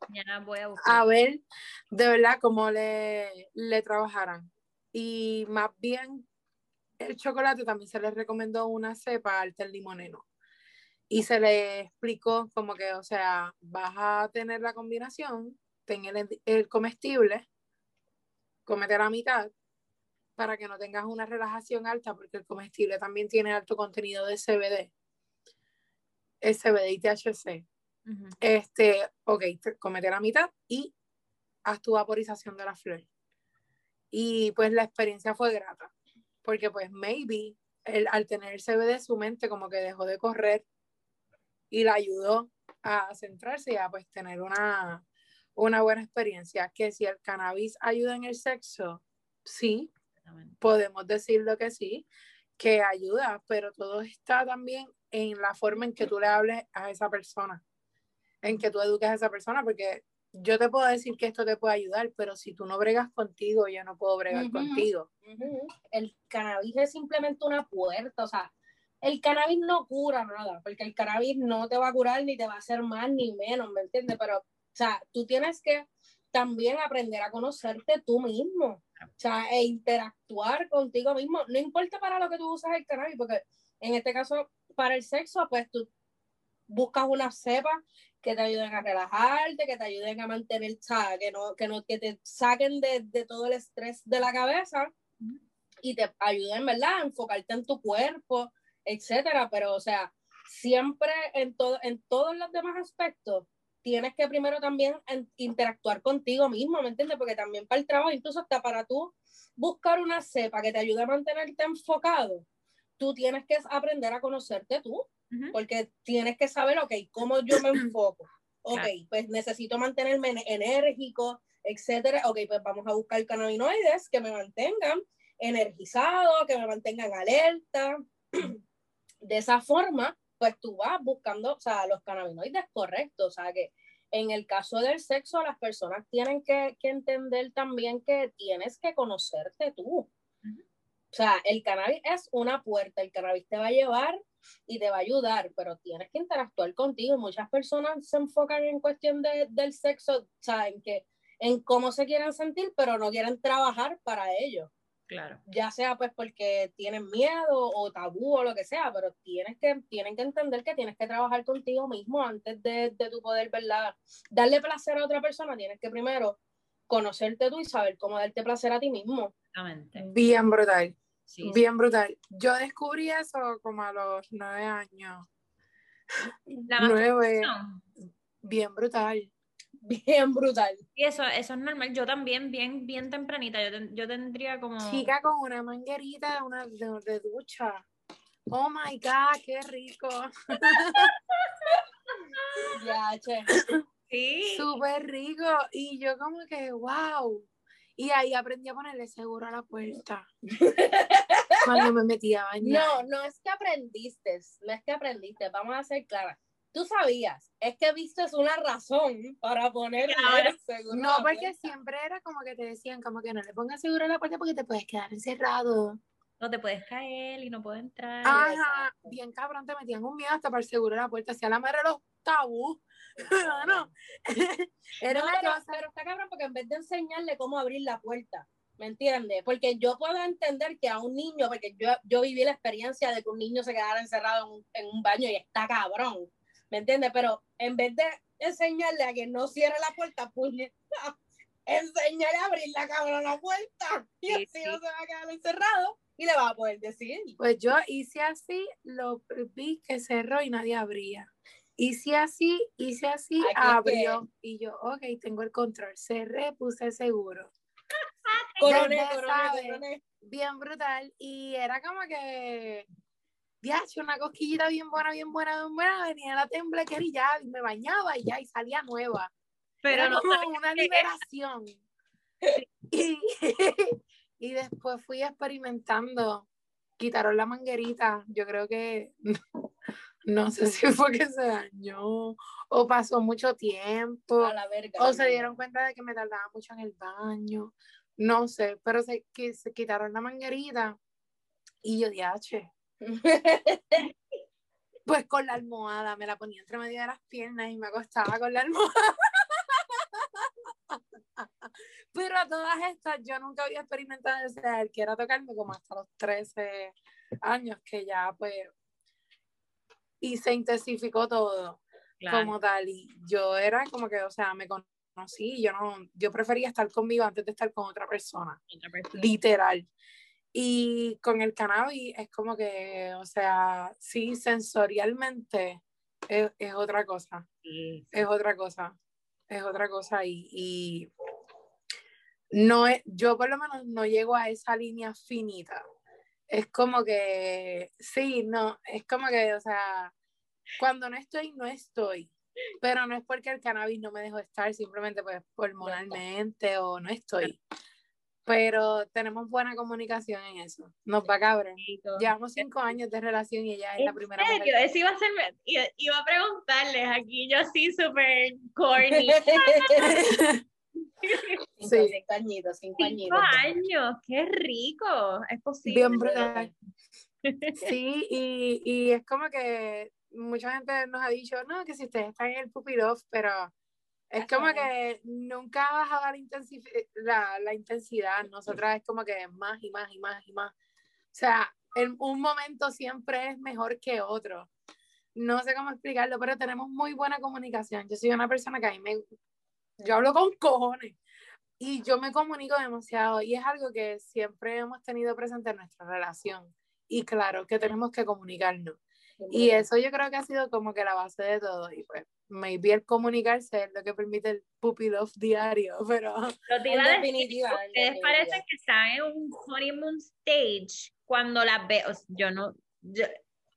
Ya voy a buscar. A ver, de verdad, cómo le, le trabajaran. Y más bien, el chocolate también se le recomendó una cepa alta en limoneno. Y se le explicó como que, o sea, vas a tener la combinación, tener el, el comestible, comete la mitad, para que no tengas una relajación alta, porque el comestible también tiene alto contenido de CBD, el CBD y THC. Este, ok, te- comete la mitad y haz tu vaporización de la flor. Y pues la experiencia fue grata, porque pues maybe el, al tener el CBD su mente como que dejó de correr y la ayudó a centrarse y a pues tener una, una buena experiencia. Que si el cannabis ayuda en el sexo, sí, podemos decirlo que sí, que ayuda, pero todo está también en la forma en que tú le hables a esa persona, en que tú eduques a esa persona, porque yo te puedo decir que esto te puede ayudar, pero si tú no bregas contigo, yo no puedo bregar contigo. El cannabis es simplemente una puerta, o sea, el cannabis no cura nada, porque el cannabis no te va a curar ni te va a hacer más ni menos, ¿me entiendes? Pero, o sea, tú tienes que también aprender a conocerte tú mismo, o sea, e interactuar contigo mismo, no importa para lo que tú usas el cannabis, porque en este caso, para el sexo, pues tú buscas una cepa que te ayuden a relajarte, que te ayuden a mantener, sea, que no, que no, que te saquen de, de todo el estrés de la cabeza y te ayuden, ¿verdad? A enfocarte en tu cuerpo, etcétera. Pero, o sea, siempre en, todo, en todos los demás aspectos tienes que primero también interactuar contigo mismo, ¿me entiendes? Porque también para el trabajo, incluso hasta para tú buscar una cepa que te ayude a mantenerte enfocado, tú tienes que aprender a conocerte tú, Porque tienes que saber, ok, cómo yo me enfoco. Ok, Claro. pues necesito mantenerme en- enérgico, etcétera. Ok, pues vamos a buscar cannabinoides que me mantengan energizado, que me mantengan alerta. De esa forma, pues tú vas buscando, o sea, los cannabinoides correctos. O sea, que en el caso del sexo, las personas tienen que, que entender también que tienes que conocerte tú. O sea, el cannabis es una puerta, el cannabis te va a llevar y te va a ayudar, pero tienes que interactuar contigo. Muchas personas se enfocan en cuestión de, del sexo, o sea, en, que, en cómo se quieren sentir, pero no quieren trabajar para ello Claro. ya sea pues porque tienen miedo o tabú o lo que sea, pero tienes que, tienen que entender que tienes que trabajar contigo mismo antes de, de tu poder, ¿verdad? Darle placer a otra persona, tienes que primero conocerte tú y saber cómo darte placer a ti mismo. Exactamente. Bien brutal, Sí, sí. bien brutal. Yo descubrí eso como a los nueve años. La Nueve, bien brutal. Bien brutal. Y eso, eso es normal. Yo también, bien, bien tempranita. Yo, ten- yo tendría como. Chica con una manguerita una, de, de ducha. Oh my God, qué rico. Ya, che. Sí. Súper rico. Y yo como que, wow. Y ahí aprendí a ponerle seguro a la puerta. Cuando me metía a bañar. No, no es que aprendiste, no es que aprendiste, vamos a ser claras. Tú sabías, es que viste una razón para ponerle seguro. No, a la porque puerta. siempre era como que te decían, como que no le pongas seguro a la puerta porque te puedes quedar encerrado. No te puedes caer y no puedo entrar. Ajá, bien cabrón, te metían un miedo hasta para el seguro de la puerta. Hacía la madre de los tabú. no. Era No, una pero, cosa. pero está cabrón porque en vez de enseñarle cómo abrir la puerta, ¿me entiendes? Porque yo puedo entender que a un niño, porque yo, yo viví la experiencia de que un niño se quedara encerrado en un, en un baño y está cabrón, ¿me entiendes? Pero en vez de enseñarle a que no cierre la puerta, puñeta, enseñarle a abrir la cabrón la puerta y Sí, así sí. no se va a quedar encerrado y le va a poder decir. Pues yo hice así, lo vi que cerró y nadie abría. Hice así, hice así, Aquí abrió. Y yo, ok, tengo el control. Cerré, puse el seguro. Coroné, coroné, coroné. Bien brutal. Y era como que una cosquillita bien buena, bien buena, bien buena, venía la temblequera y ya, y me bañaba y ya, y salía nueva. Pero Era no como una liberación. Y, y después fui experimentando. Quitaron la manguerita. Yo creo que no sé si fue que se dañó o pasó mucho tiempo A la verga. o se dieron cuenta de que me tardaba mucho en el baño. No sé, pero se, que se quitaron la manguerita y yo dije, pues con la almohada, me la ponía entre medio de las piernas y me acostaba con la almohada. Pero a todas estas, yo nunca había experimentado, o sea, el que era tocarme como hasta los 13 años, que ya pues, y se intensificó todo Claro. como tal, y yo era como que, o sea, me conocí, yo no, yo prefería estar conmigo antes de estar con otra persona Otra persona. literal. Y con el cannabis es como que, o sea, sí, sensorialmente es, es otra cosa, Sí. es otra cosa, es otra cosa y, y no es, yo por lo menos no llego a esa línea finita. Es como que, sí, no, es como que, o sea, cuando no estoy, no estoy. Pero no es porque el cannabis no me dejó estar, simplemente pues hormonalmente o no estoy. Pero tenemos buena comunicación en eso. Nos va cabrón. Llevamos cinco años de relación y ella es la ¿En primera serio? mujer. Eso iba a ser, iba a preguntarles aquí, yo sí súper corny. Cinco, Sí. cinco añitos, cinco Cinco añitos. años, qué rico, es posible. Bien brutal. Sí, y, y es como que mucha gente nos ha dicho, no, que si ustedes están en el puppy love, pero es como que nunca ha bajado la, la intensidad. Nosotras es como que más y más y más y más. O sea, en un momento siempre es mejor que otro. No sé cómo explicarlo, pero tenemos muy buena comunicación. Yo soy una persona que a mí me... Yo hablo con cojones y yo me comunico demasiado y es algo que siempre hemos tenido presente en nuestra relación. Y claro, que tenemos que comunicarnos. Y eso yo creo que ha sido como que la base de todo. Y pues, maybe el comunicarse es lo que permite el puppy love diario, pero Lo te iba a decir, ustedes parecen que están en un honeymoon stage cuando las veo, sea, yo no, yo,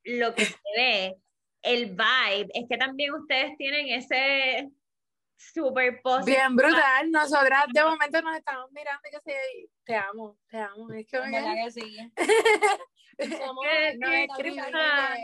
lo que se ve, el vibe, es que también ustedes tienen ese super positive bien brutal. Nosotras de momento nos estamos mirando y que se, te amo, te amo. Es que que sí. Somos, que- ah,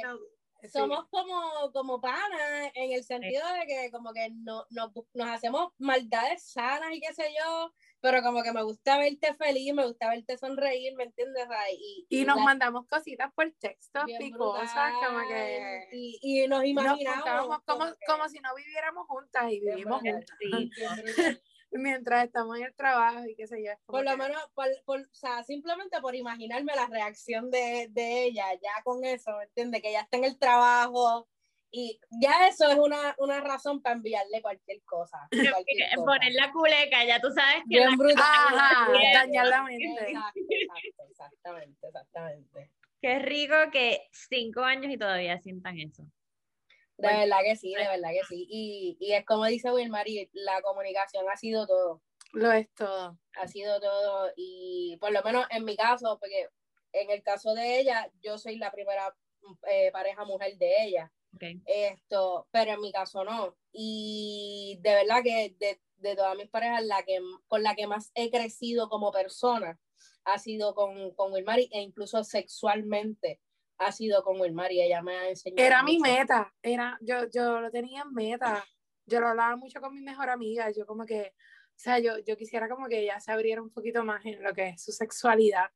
sí. somos como, como panas en el sentido de que como que no, no- nos hacemos maldades sanas y qué sé yo, pero como que me gusta verte feliz, me gusta verte sonreír, ¿me entiendes? Y, Y nos la- mandamos cositas por texto, bien picosas, como que Y, y nos imaginamos como, que- como si no viviéramos juntas y vivimos juntas. sí. Mientras estamos en el trabajo y qué sé yo. Por lo que- menos, por, por- o sea, simplemente por imaginarme la reacción de, de ella, ya con eso, ¿me entiendes? Que ya está en el trabajo y ya eso es una, una razón para enviarle cualquier cosa. cualquier cosa. poner la culeca, ya tú sabes que Bien la- brutal. Dañar la mente. Exacto, exacto, exactamente, exactamente. qué rico que cinco años y todavía sientan eso. De verdad que sí, de verdad que sí. Y, y es como dice Wilmary, la comunicación ha sido todo. Lo es todo. ha sido todo y por lo menos en mi caso, porque en el caso de ella, yo soy la primera eh, pareja mujer de ella, Okay. esto, pero en mi caso no. Y de verdad que de, de todas mis parejas, la que, con la que más he crecido como persona ha sido con, con Wilmary e incluso sexualmente ha sido con Wilmary. Ella me ha enseñado. Era mi meta, era, yo, yo lo tenía en meta. Yo lo hablaba mucho con mi mejor amiga. Yo como que, o sea, yo, yo quisiera como que ella se abriera un poquito más en lo que es su sexualidad.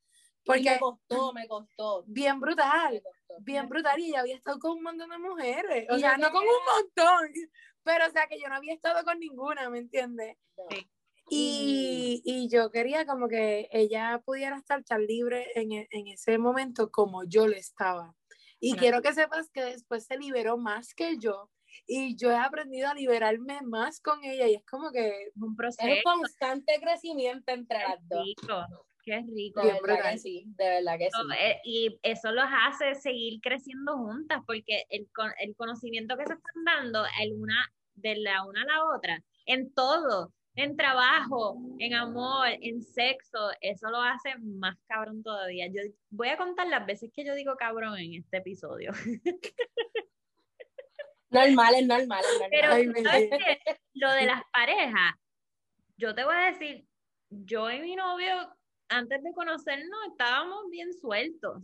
Y me Porque costó, me costó. bien brutal, costó. bien brutal. Y ella había estado con un montón de mujeres. O Y sea, yo no con un montón, pero o sea, que yo no había estado con ninguna, ¿me entiendes? Sí. Y, y yo quería como que ella pudiera estar tan libre en, e- en ese momento como yo le estaba. Y quiero que sepas que después se liberó más que yo y yo he aprendido a liberarme más con ella y es como que Un Es proceso. un constante crecimiento entre las dos. Qué rico. De verdad que sí, de verdad que sí. No, eh, Y eso los hace seguir creciendo juntas, porque el, el conocimiento que se están dando el una, de la una a la otra, en todo, en trabajo, en amor, en sexo, eso lo hace más cabrón todavía. Yo voy a contar las veces que yo digo cabrón en este episodio. Normal, es normal, es normal. Pero Ay, ¿sabes qué? lo de las parejas, yo te voy a decir, yo y mi novio, antes de conocernos, estábamos bien sueltos.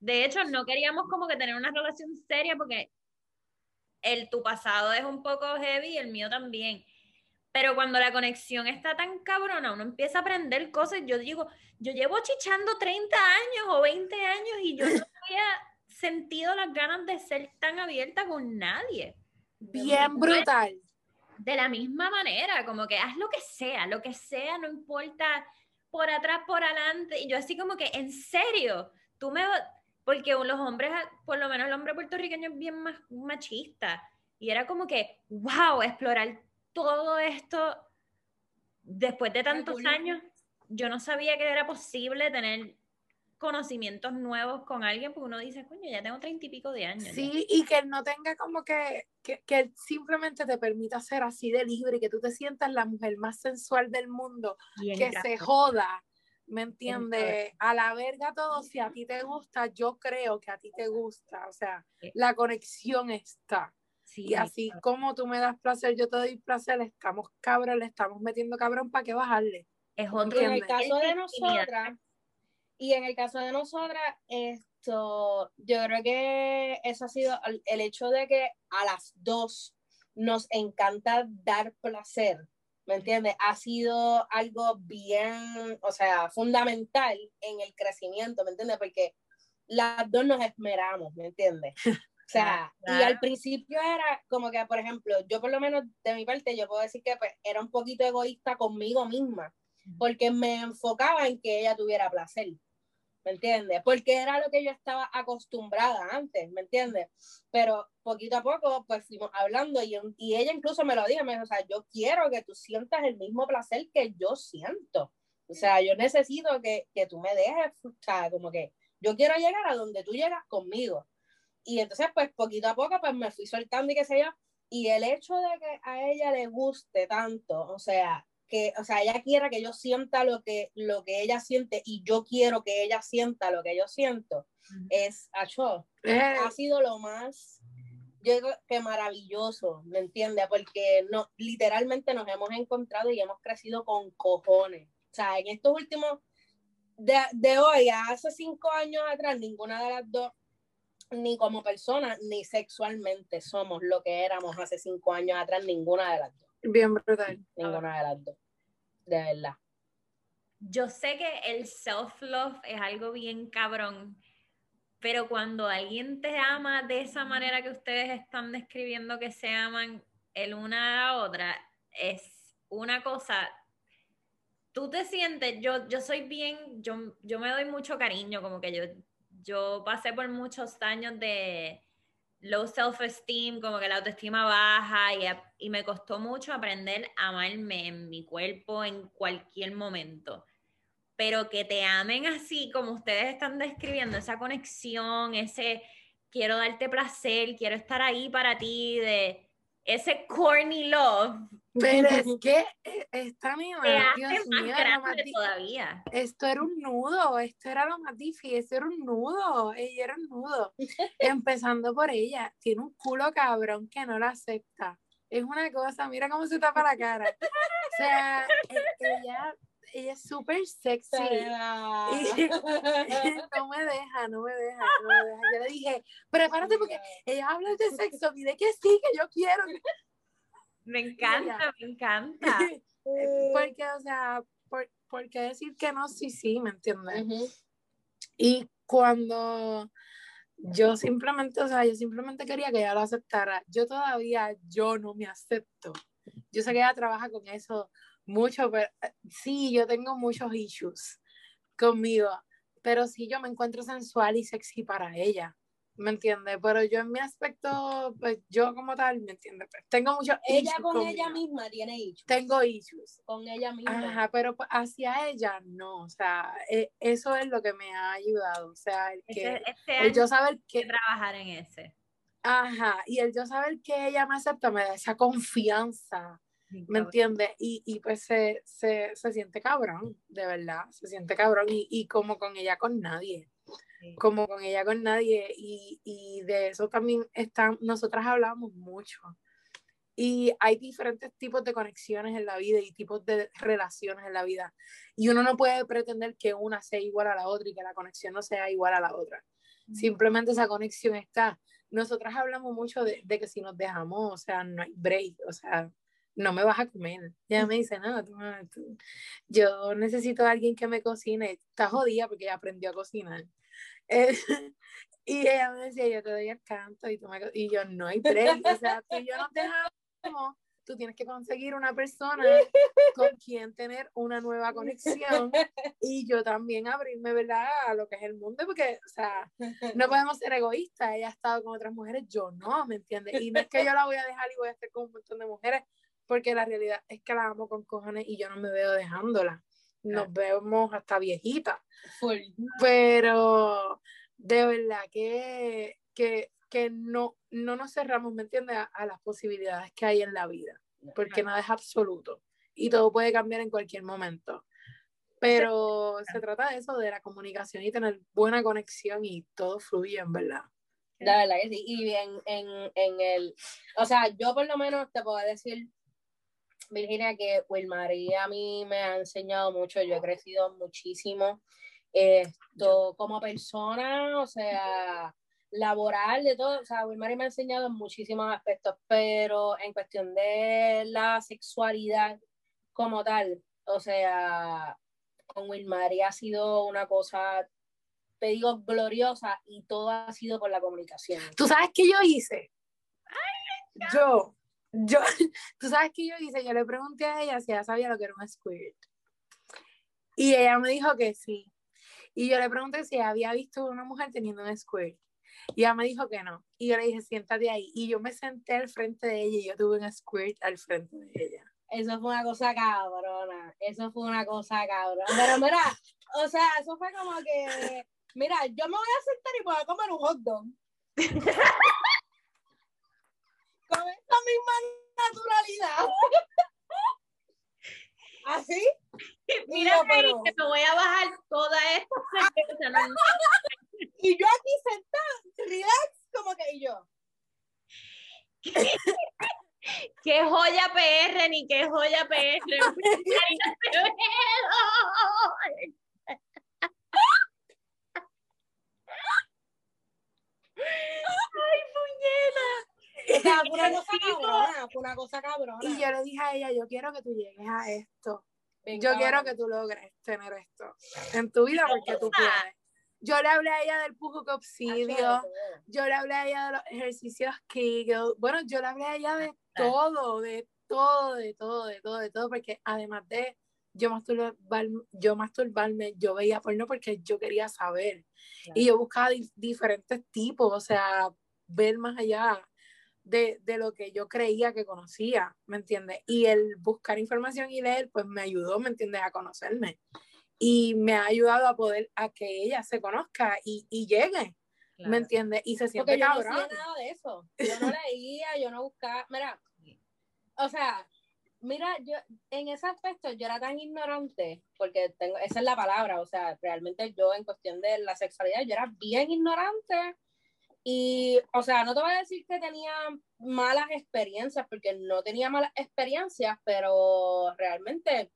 De hecho, no queríamos como que tener una relación seria porque el tu pasado es un poco heavy y el mío también. Pero cuando la conexión está tan cabrona, uno empieza a aprender cosas. Yo digo, yo llevo chichando 30 años o 20 años y yo no había sentido las ganas de ser tan abierta con nadie Bien brutal. de la misma manera, como que haz lo que sea, lo que sea, no importa por atrás, por adelante. Y yo así como que, en serio, tú me... Porque los hombres, por lo menos el hombre puertorriqueño es bien más machista. Y era como que, wow, explorar todo esto después de tantos años. Yo no sabía que era posible tener conocimientos nuevos con alguien, porque uno dice, coño, ya tengo treinta y pico de años. ya". Sí, y que él no tenga como que, que, que simplemente te permita ser así de libre y que tú te sientas la mujer más sensual del mundo, Bien que cabrón. se joda, ¿me cabrón. entiendes? A la verga todo, si a ti te gusta, yo creo que a ti te gusta, o sea, Sí. la conexión está. Sí, Y así como tú me das placer, yo te doy placer, estamos cabros, le estamos metiendo cabrón para que bajarle. es otro en el ¿Entiendes? caso de nosotras, y en el caso de nosotras, esto, yo creo que eso ha sido el, el hecho de que a las dos nos encanta dar placer, ¿me entiendes? Ha sido algo bien, o sea, fundamental en el crecimiento, ¿me entiendes? Porque las dos nos esmeramos, ¿me entiendes? O sea, y al principio era como que, por ejemplo, yo por lo menos de mi parte, yo puedo decir que pues, era un poquito egoísta conmigo misma, porque me enfocaba en que ella tuviera placer, ¿me entiendes? Porque era lo que yo estaba acostumbrada antes, ¿me entiendes? Pero poquito a poco, pues fuimos hablando y, y ella incluso me lo dijo, me dijo, o sea, yo quiero que tú sientas el mismo placer que yo siento. O sea, yo necesito que, que tú me dejes, o sea, como que yo quiero llegar a donde tú llegas conmigo. Y entonces, pues poquito a poco, pues me fui soltando y qué sé yo. Y el hecho de que a ella le guste tanto, o sea, que, o sea, ella quiera que yo sienta lo que, lo que ella siente y yo quiero que ella sienta lo que yo siento, es, acho, Eh, ha sido lo más, yo digo que maravilloso, ¿me entiendes? Porque no, literalmente nos hemos encontrado y hemos crecido con cojones. O sea, en estos últimos, de, de hoy a hace cinco años atrás, ninguna de las dos, ni como persona, ni sexualmente somos lo que éramos hace cinco años atrás, ninguna de las dos. Bien brutal. Ninguna de las dos. De verdad. Yo sé que el self-love es algo bien cabrón, pero cuando alguien te ama de esa manera que ustedes están describiendo que se aman el una a la otra, es una cosa. Tú te sientes, yo, yo soy bien, yo, yo me doy mucho cariño, como que yo, yo pasé por muchos años de low self-esteem, como que la autoestima baja y, a- y me costó mucho aprender a amarme en mi cuerpo en cualquier momento. Pero que te amen así como ustedes están describiendo, esa conexión, ese quiero darte placer, quiero estar ahí para ti, de ese corny love, Pero es que eh, esta hace Dios mío, era más todavía. esto era un nudo, esto era lo más difícil, esto era un nudo, ella era un nudo. Empezando por ella, tiene un culo cabrón que no la acepta. Es una cosa, mira cómo se tapa la cara. O sea, e- ella, ella es súper sexy. Y- no me deja, no me deja, no me deja. Yo le dije, prepárate porque ella habla de sexo, dile que sí, que yo quiero. Me encanta, me encanta. Porque, o sea, ¿por, por qué decir que no? Sí, sí, ¿me entiendes? Ujú. Y cuando yo simplemente, o sea, yo simplemente quería que ella lo aceptara. Yo todavía, yo no me acepto. Yo sé que ella trabaja con eso mucho, pero eh, sí, yo tengo muchos issues conmigo, pero sí yo me encuentro sensual y sexy para ella, ¿me entiendes? Pero yo en mi aspecto, pues yo como tal, ¿me entiendes? Pues, tengo muchos Ella con ella misma tiene issues. Tengo issues. Con ella misma. Ajá, pero pues, hacia ella no, o sea, eh, eso es lo que me ha ayudado, o sea, el que Este, este el yo saber hay que, que trabajar en ese. ajá, y el yo saber que ella me acepta me da esa confianza ¿Me entiendes? Y, y pues se, se, se, siente cabrón, de verdad, se siente cabrón y, y como con ella con nadie. Como con ella con nadie y, y de eso también están, nosotras hablamos mucho. Y hay diferentes tipos de conexiones en la vida y tipos de relaciones en la vida. Y uno no puede pretender que una sea igual a la otra y que la conexión no sea igual a la otra. Simplemente esa conexión está. Nosotras hablamos mucho de, de, que si nos dejamos, o sea, no hay break, o sea, no me vas a comer. Ella me dice, no, tú, tú, yo necesito a alguien que me cocine. Está jodida porque aprendió a cocinar. Eh, y ella me decía, yo te doy el canto y, tú me, y yo, no hay break. O sea, tú y yo nos dejamos tú tienes que conseguir una persona con quien tener una nueva conexión y yo también abrirme, ¿verdad?, a lo que es el mundo, porque, o sea, no podemos ser egoístas, ella ha estado con otras mujeres, yo no, ¿me entiendes? Y no es que yo la voy a dejar y voy a estar con un montón de mujeres, porque la realidad es que la amo con cojones y yo no me veo dejándola. Nos vemos hasta viejitas. Pero de verdad que, que que no, no nos cerramos, ¿me entiendes?, a, a, las posibilidades que hay en la vida, porque nada es absoluto y todo puede cambiar en cualquier momento. Pero se trata de eso, de la comunicación y tener buena conexión y todo fluye, en verdad. La verdad que sí. Y en, en, en el, o sea, yo por lo menos te puedo decir, Virginia, que Wilmaría a mí me ha enseñado mucho, yo he crecido muchísimo esto como persona, o sea, laboral, de todo, o sea, Wilmary me ha enseñado en muchísimos aspectos, pero en cuestión de la sexualidad como tal, o sea, con Wilmary ha sido una cosa, te digo, gloriosa y todo ha sido con la comunicación. ¿Tú sabes qué yo hice? Ay, yo, yo, tú sabes qué yo hice, yo le pregunté a ella si ella sabía lo que era un squirt. Y ella me dijo que sí. Y yo le pregunté si había visto una mujer teniendo un squirt. Y ella me dijo que no. Y yo le dije, siéntate ahí. Y yo me senté al frente de ella y yo tuve un squirt al frente de ella. Eso fue una cosa cabrona. Eso fue una cosa cabrona. Pero mira, o sea, eso fue como que, mira, yo me voy a sentar y voy a comer un hot dog. Con esta misma naturalidad. ¿Así? Mira, yo, pero... que me voy a bajar toda esta cerveza. y yo aquí sentada, relax, como que y yo. qué joya PR, ni qué joya PR. Ay, puñeta. O sea, fue una cosa cabrona, fue una cosa cabrona. Y yo le dije a ella, yo quiero que tú llegues a esto. Venga, yo quiero que tú logres tener esto en tu vida porque tú puedes. Yo le hablé a ella del pujo copsidio, yo le hablé a ella de los ejercicios Kegel, bueno, yo le hablé a ella de todo, de todo, de todo, de todo, de todo, porque además de yo masturbarme, yo, masturbarme, yo veía porno porque yo quería saber. Claro. Y yo buscaba di diferentes tipos, o sea, ver más allá de, de, lo que yo creía que conocía, ¿me entiendes? Y el buscar información y leer, pues me ayudó, ¿me entiendes?, a conocerme y me ha ayudado a poder a que ella se conozca y, y llegue. Claro. ¿Me entiendes? Y se siente Porque yo cabrón. no hacía nada de eso. Yo no leía, yo no buscaba. Mira, o sea, mira, yo en ese aspecto yo era tan ignorante, porque tengo, esa es la palabra, o sea, realmente yo en cuestión de la sexualidad, yo era bien ignorante. Y, o sea, no te voy a decir que tenía malas experiencias, porque no tenía malas experiencias, pero realmente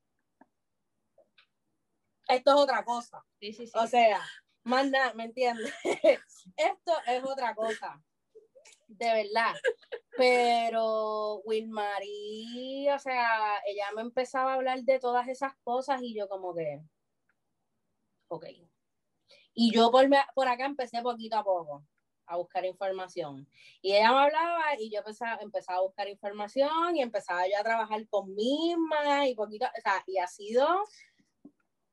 esto es otra cosa. Sí, sí, sí. O sea, más nada, ¿me entiendes? esto es otra cosa. De verdad. Pero Wilmarie, o sea, ella me empezaba a hablar de todas esas cosas y yo como que, ok. Y yo por, por acá empecé poquito a poco a buscar información. Y ella me hablaba y yo empezaba, empezaba a buscar información y empezaba yo a trabajar con misma y poquito, o sea, y ha sido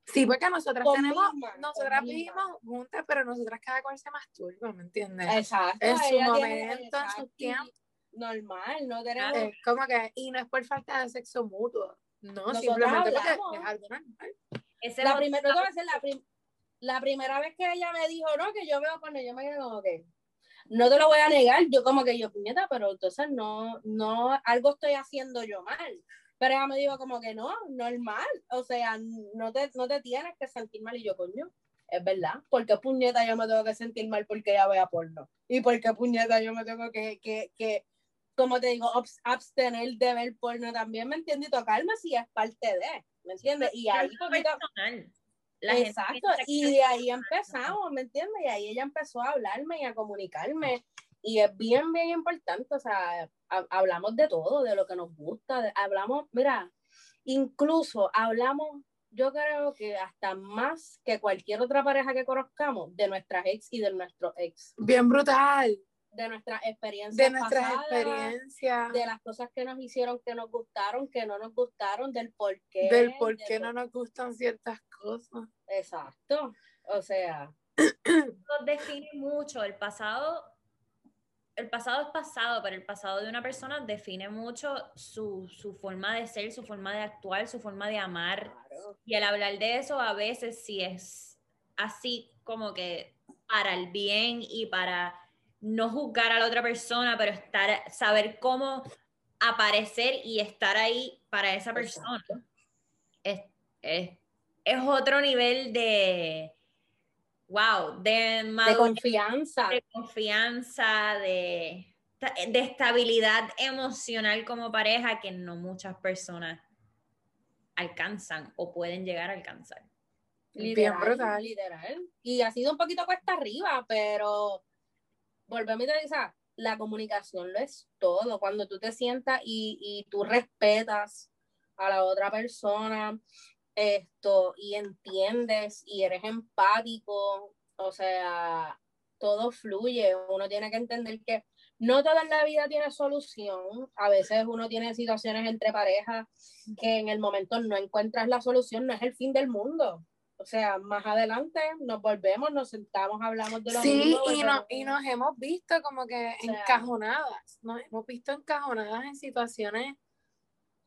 Sí, porque nosotras tenemos, misma, nosotras vivimos juntas, pero nosotras cada cual se masturba, ¿me entiendes? Exacto. En su momento, en su tiempo. Normal, no tenemos. Es como que, y no es por falta de sexo mutuo, no, Nosotras simplemente hablamos. porque es algo normal. Ese La, es primer, no te voy a decir, la, prim- la primera vez que ella me dijo, no, que yo veo con yo me quedé como que, no te lo voy a negar, yo como que yo, puñeta, pero entonces no, no, algo estoy haciendo yo mal. Pero ella me dijo como que no, normal, o sea, no te, no te tienes que sentir mal y yo, coño, es verdad, porque puñeta yo me tengo que sentir mal porque ella vea porno? ¿Y por qué puñeta yo me tengo que, que, que como te digo, abstener de ver porno también, ¿me entiendes? Y tocarme si es parte de, ¿me entiendes? Y ahí Exacto, y de ahí empezamos, ¿me entiendes? Y ahí ella empezó a hablarme y a comunicarme. Y es bien, bien importante, o sea, hablamos de todo, de lo que nos gusta, hablamos, mira, incluso hablamos, yo creo que hasta más que cualquier otra pareja que conozcamos, de nuestras ex y de nuestro ex. Bien brutal de nuestras experiencias de nuestras experiencias. de las cosas que nos hicieron que nos gustaron que no nos gustaron del por qué del por qué no nos gustan ciertas cosas. Exacto. O sea nos define mucho el pasado el pasado es pasado pero el pasado de una persona define mucho su, su forma de ser su forma de actuar su forma de amar. Y al hablar de eso a veces sí es así como que para el bien y para no juzgar a la otra persona, pero estar, saber cómo aparecer y estar ahí para esa persona. Es, otro nivel de, wow, de, de confianza. De confianza, de, de estabilidad emocional como pareja que no muchas personas alcanzan o pueden llegar a alcanzar. Literal, literal. Y ha sido un poquito cuesta arriba, pero volvemos a decir, la comunicación lo es todo. Cuando tú te sientas y, y tú respetas a la otra persona, esto, y entiendes y eres empático, o sea, todo fluye. Uno tiene que entender que no toda la vida tiene solución. A veces uno tiene situaciones entre parejas que en el momento no encuentras la solución, no es el fin del mundo. O sea, más adelante nos volvemos, nos sentamos, hablamos de lo sí, mismo. Sí, y, no, y nos hemos visto como que encajonadas, nos hemos visto encajonadas en situaciones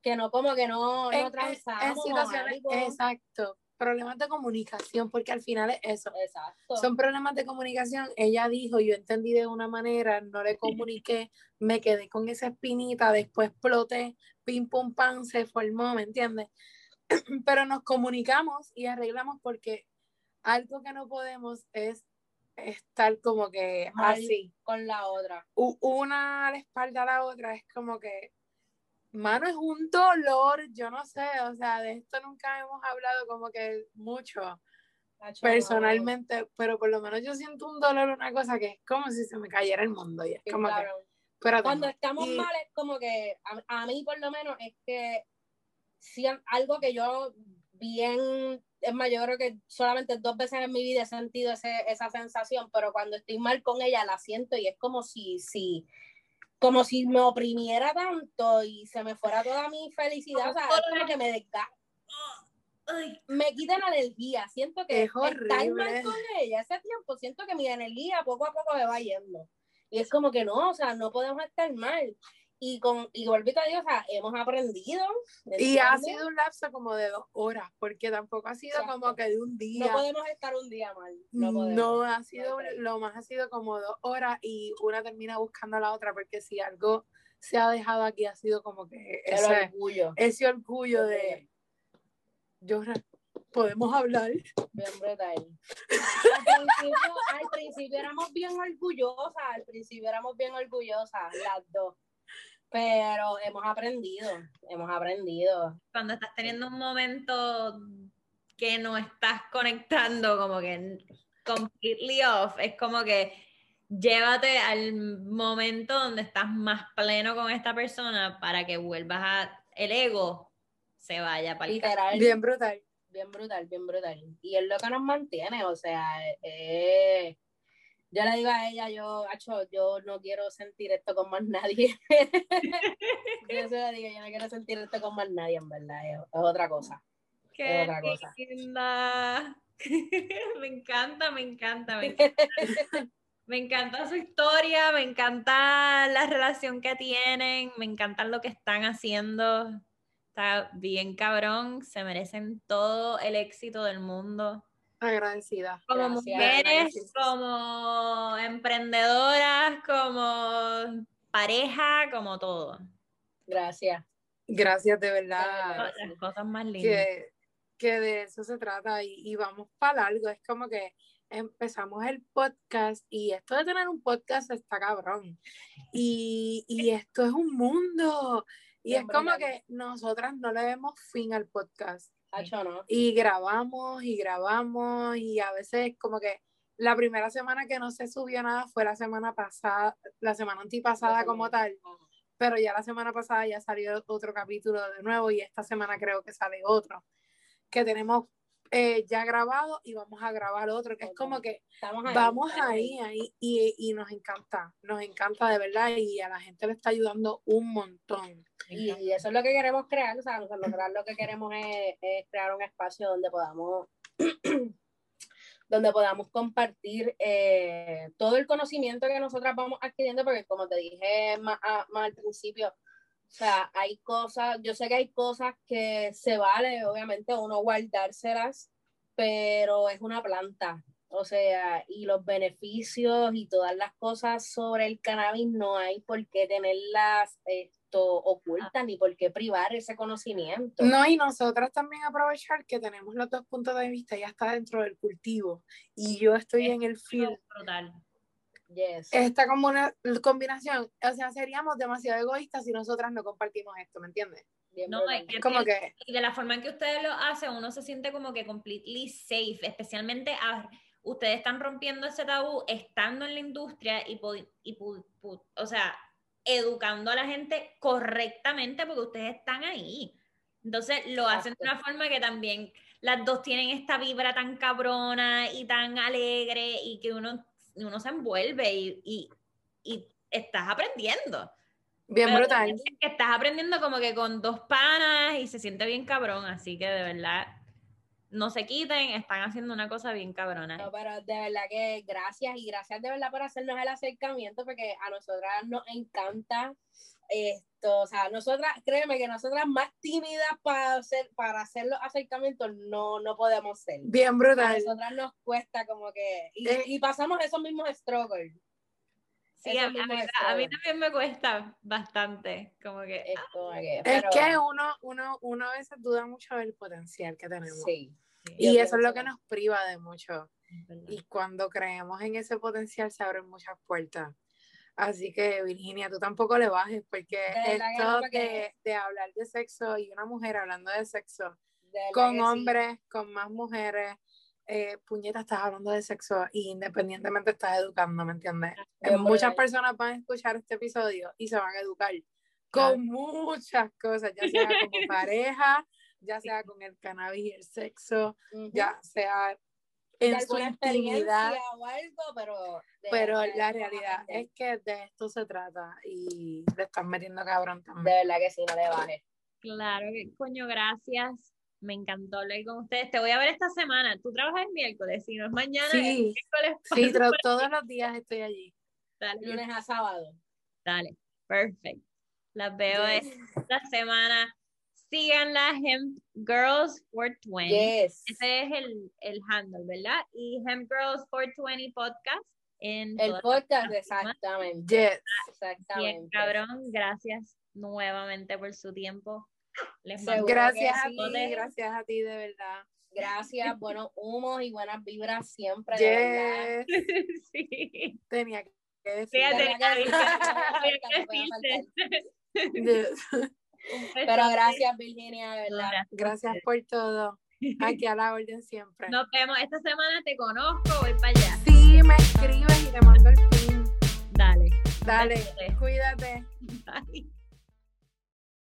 que no, como que no, no transamos. En situaciones, exacto, problemas de comunicación, porque al final es eso. Exacto. Son problemas de comunicación. Ella dijo, yo entendí de una manera, no le comuniqué, me quedé con esa espinita, después exploté, pim pum pam, se formó, ¿me entiendes? pero nos comunicamos y arreglamos porque algo que no podemos es estar como que así con la otra. Una a la espalda a la otra es como que, mano, es un dolor, yo no sé, o sea, de esto nunca hemos hablado como que mucho personalmente, pero por lo menos yo siento un dolor, una cosa que es como si se me cayera el mundo y es como que, pero cuando estamos mal es como que a mí por lo menos es que algo que yo bien, es más, yo creo que solamente dos veces en mi vida he sentido ese, esa sensación, pero cuando estoy mal con ella la siento y es como si, si, como si me oprimiera tanto y se me fuera toda mi felicidad, o sea, es como que me desgasta. Me quita la energía, siento que es estar mal con ella, ese tiempo, siento que mi energía poco a poco me va yendo. Y es como que no, o sea, no podemos estar mal y con y a Dios, o sea, hemos aprendido. Y ha sido un lapso como de dos horas, porque tampoco ha sido como que de un día. No podemos estar un día mal. No, no ha sido, lo más ha sido como dos horas y una termina buscando a la otra, porque si algo se ha dejado aquí ha sido como que ese orgullo, ese orgullo de yo podemos hablar. Bien brutal. Al principio, al principio éramos bien orgullosas, al principio éramos bien orgullosas, las dos pero hemos aprendido, hemos aprendido. Cuando estás teniendo un momento que no estás conectando, como que completely off, es como que llévate al momento donde estás más pleno con esta persona para que vuelvas a el ego se vaya para Literal. Bien brutal. Bien brutal, bien brutal. Y es lo que nos mantiene, o sea, eh, yo le digo a ella, yo, yo no quiero sentir esto con más nadie. yo se lo digo, yo no quiero sentir esto con más nadie, en verdad, es, otra cosa. Qué otra cosa. linda. me encanta, me encanta, me encanta. me encanta su historia, me encanta la relación que tienen, me encanta lo que están haciendo. Está bien cabrón, se merecen todo el éxito del mundo. Agradecida. Como mujeres, como emprendedoras, como pareja, como todo. Gracias. Gracias, de verdad. Las cosas más lindas. Que, que de eso se trata y, y vamos para largo. Es como que empezamos el podcast y esto de tener un podcast está cabrón. Y, y esto es un mundo. Y es como que nosotras no le vemos fin al podcast. ¿No? Y grabamos y grabamos y a veces como que la primera semana que no se subió nada fue la semana pasada, la semana antipasada como tal. Pero ya la semana pasada ya salió otro capítulo de nuevo y esta semana creo que sale otro. Que tenemos eh, ya grabado y vamos a grabar otro, que es como que vamos ahí, ahí, y, y, nos encanta, nos encanta de verdad y a la gente le está ayudando un montón. Y, eso es lo que queremos crear, o sea, nosotros lo que queremos es, crear un espacio donde podamos donde podamos compartir eh, todo el conocimiento que nosotras vamos adquiriendo, porque como te dije más, más al principio, o sea, hay cosas, yo sé que hay cosas que se vale, obviamente, uno guardárselas, pero es una planta. O sea, y los beneficios y todas las cosas sobre el cannabis no hay por qué tenerlas esto ocultas ni por qué privar ese conocimiento. No, y nosotras también aprovechar que tenemos los dos puntos de vista, ya está dentro del cultivo y yo estoy en el field. Total. Esta como una combinación, o sea, seríamos demasiado egoístas si nosotras no compartimos esto, ¿me entiendes? no, es que, como que... Y de la forma en que ustedes lo hacen, uno se siente como que completely safe, especialmente a, ustedes están rompiendo ese tabú estando en la industria y, y o sea, educando a la gente correctamente porque ustedes están ahí. Entonces lo hacen de una forma que también las dos tienen esta vibra tan cabrona y tan alegre y que uno uno se envuelve y, estás aprendiendo. Bien brutal. que estás aprendiendo como que con dos panas y se siente bien cabrón, así que de verdad no se quiten, están haciendo una cosa bien cabrona. No, pero de verdad que gracias y gracias de verdad por hacernos el acercamiento porque a nosotras nos encanta esto, o sea, nosotras, créeme que nosotras más tímidas para hacer, para hacer los acercamientos no, no podemos ser. Bien brutal. A nosotras nos cuesta como que, y, eh. y pasamos esos mismos struggles. Sí, a, mí, a, mí, también me cuesta bastante, como que... Es, es que uno, uno, uno a veces duda mucho del potencial que tenemos. Sí. y eso es lo que nos priva de mucho. Y cuando creemos en ese potencial se abren muchas puertas. Así que Virginia, tú tampoco le bajes, porque esto de, de, hablar de sexo y una mujer hablando de sexo con hombres, con más mujeres, eh, puñeta, estás hablando de sexo y independientemente estás educando, ¿me entiendes? muchas personas van a escuchar este episodio y se van a educar con muchas cosas, ya sea como pareja, ya sea con el cannabis y el sexo, ya sea en su intimidad. O algo, pero, pero la realidad es que de esto se trata y le están metiendo cabrón también. De verdad que sí, no le bajes. Claro, que coño, gracias. Me encantó hablar con ustedes. Te voy a ver esta semana. Tú trabajas el miércoles, si no es mañana. Sí, sí todos los días estoy allí. Dale. Lunes a sábado. Dale, perfecto. Las veo esta semana síganla, Hemp Girls 420. Yes. Ese es el, el handle, ¿verdad? Y Hemp Girls 420 Podcast. En el podcast, exactamente. Yes. Exactamente. Bien, cabrón, gracias nuevamente por su tiempo. Les mando gracias a ti, gracias a ti, de verdad. Gracias, buenos humos y buenas vibras siempre. Yes. sí. Tenía que decir. Sí, tenía que decir. Pero gracias, Virginia, de verdad. Gracias por todo. Aquí a la orden siempre. Nos vemos. Esta semana te conozco, voy para allá. Sí, me escribes y te mando el pin. Dale. Dale, cuídate. Bye.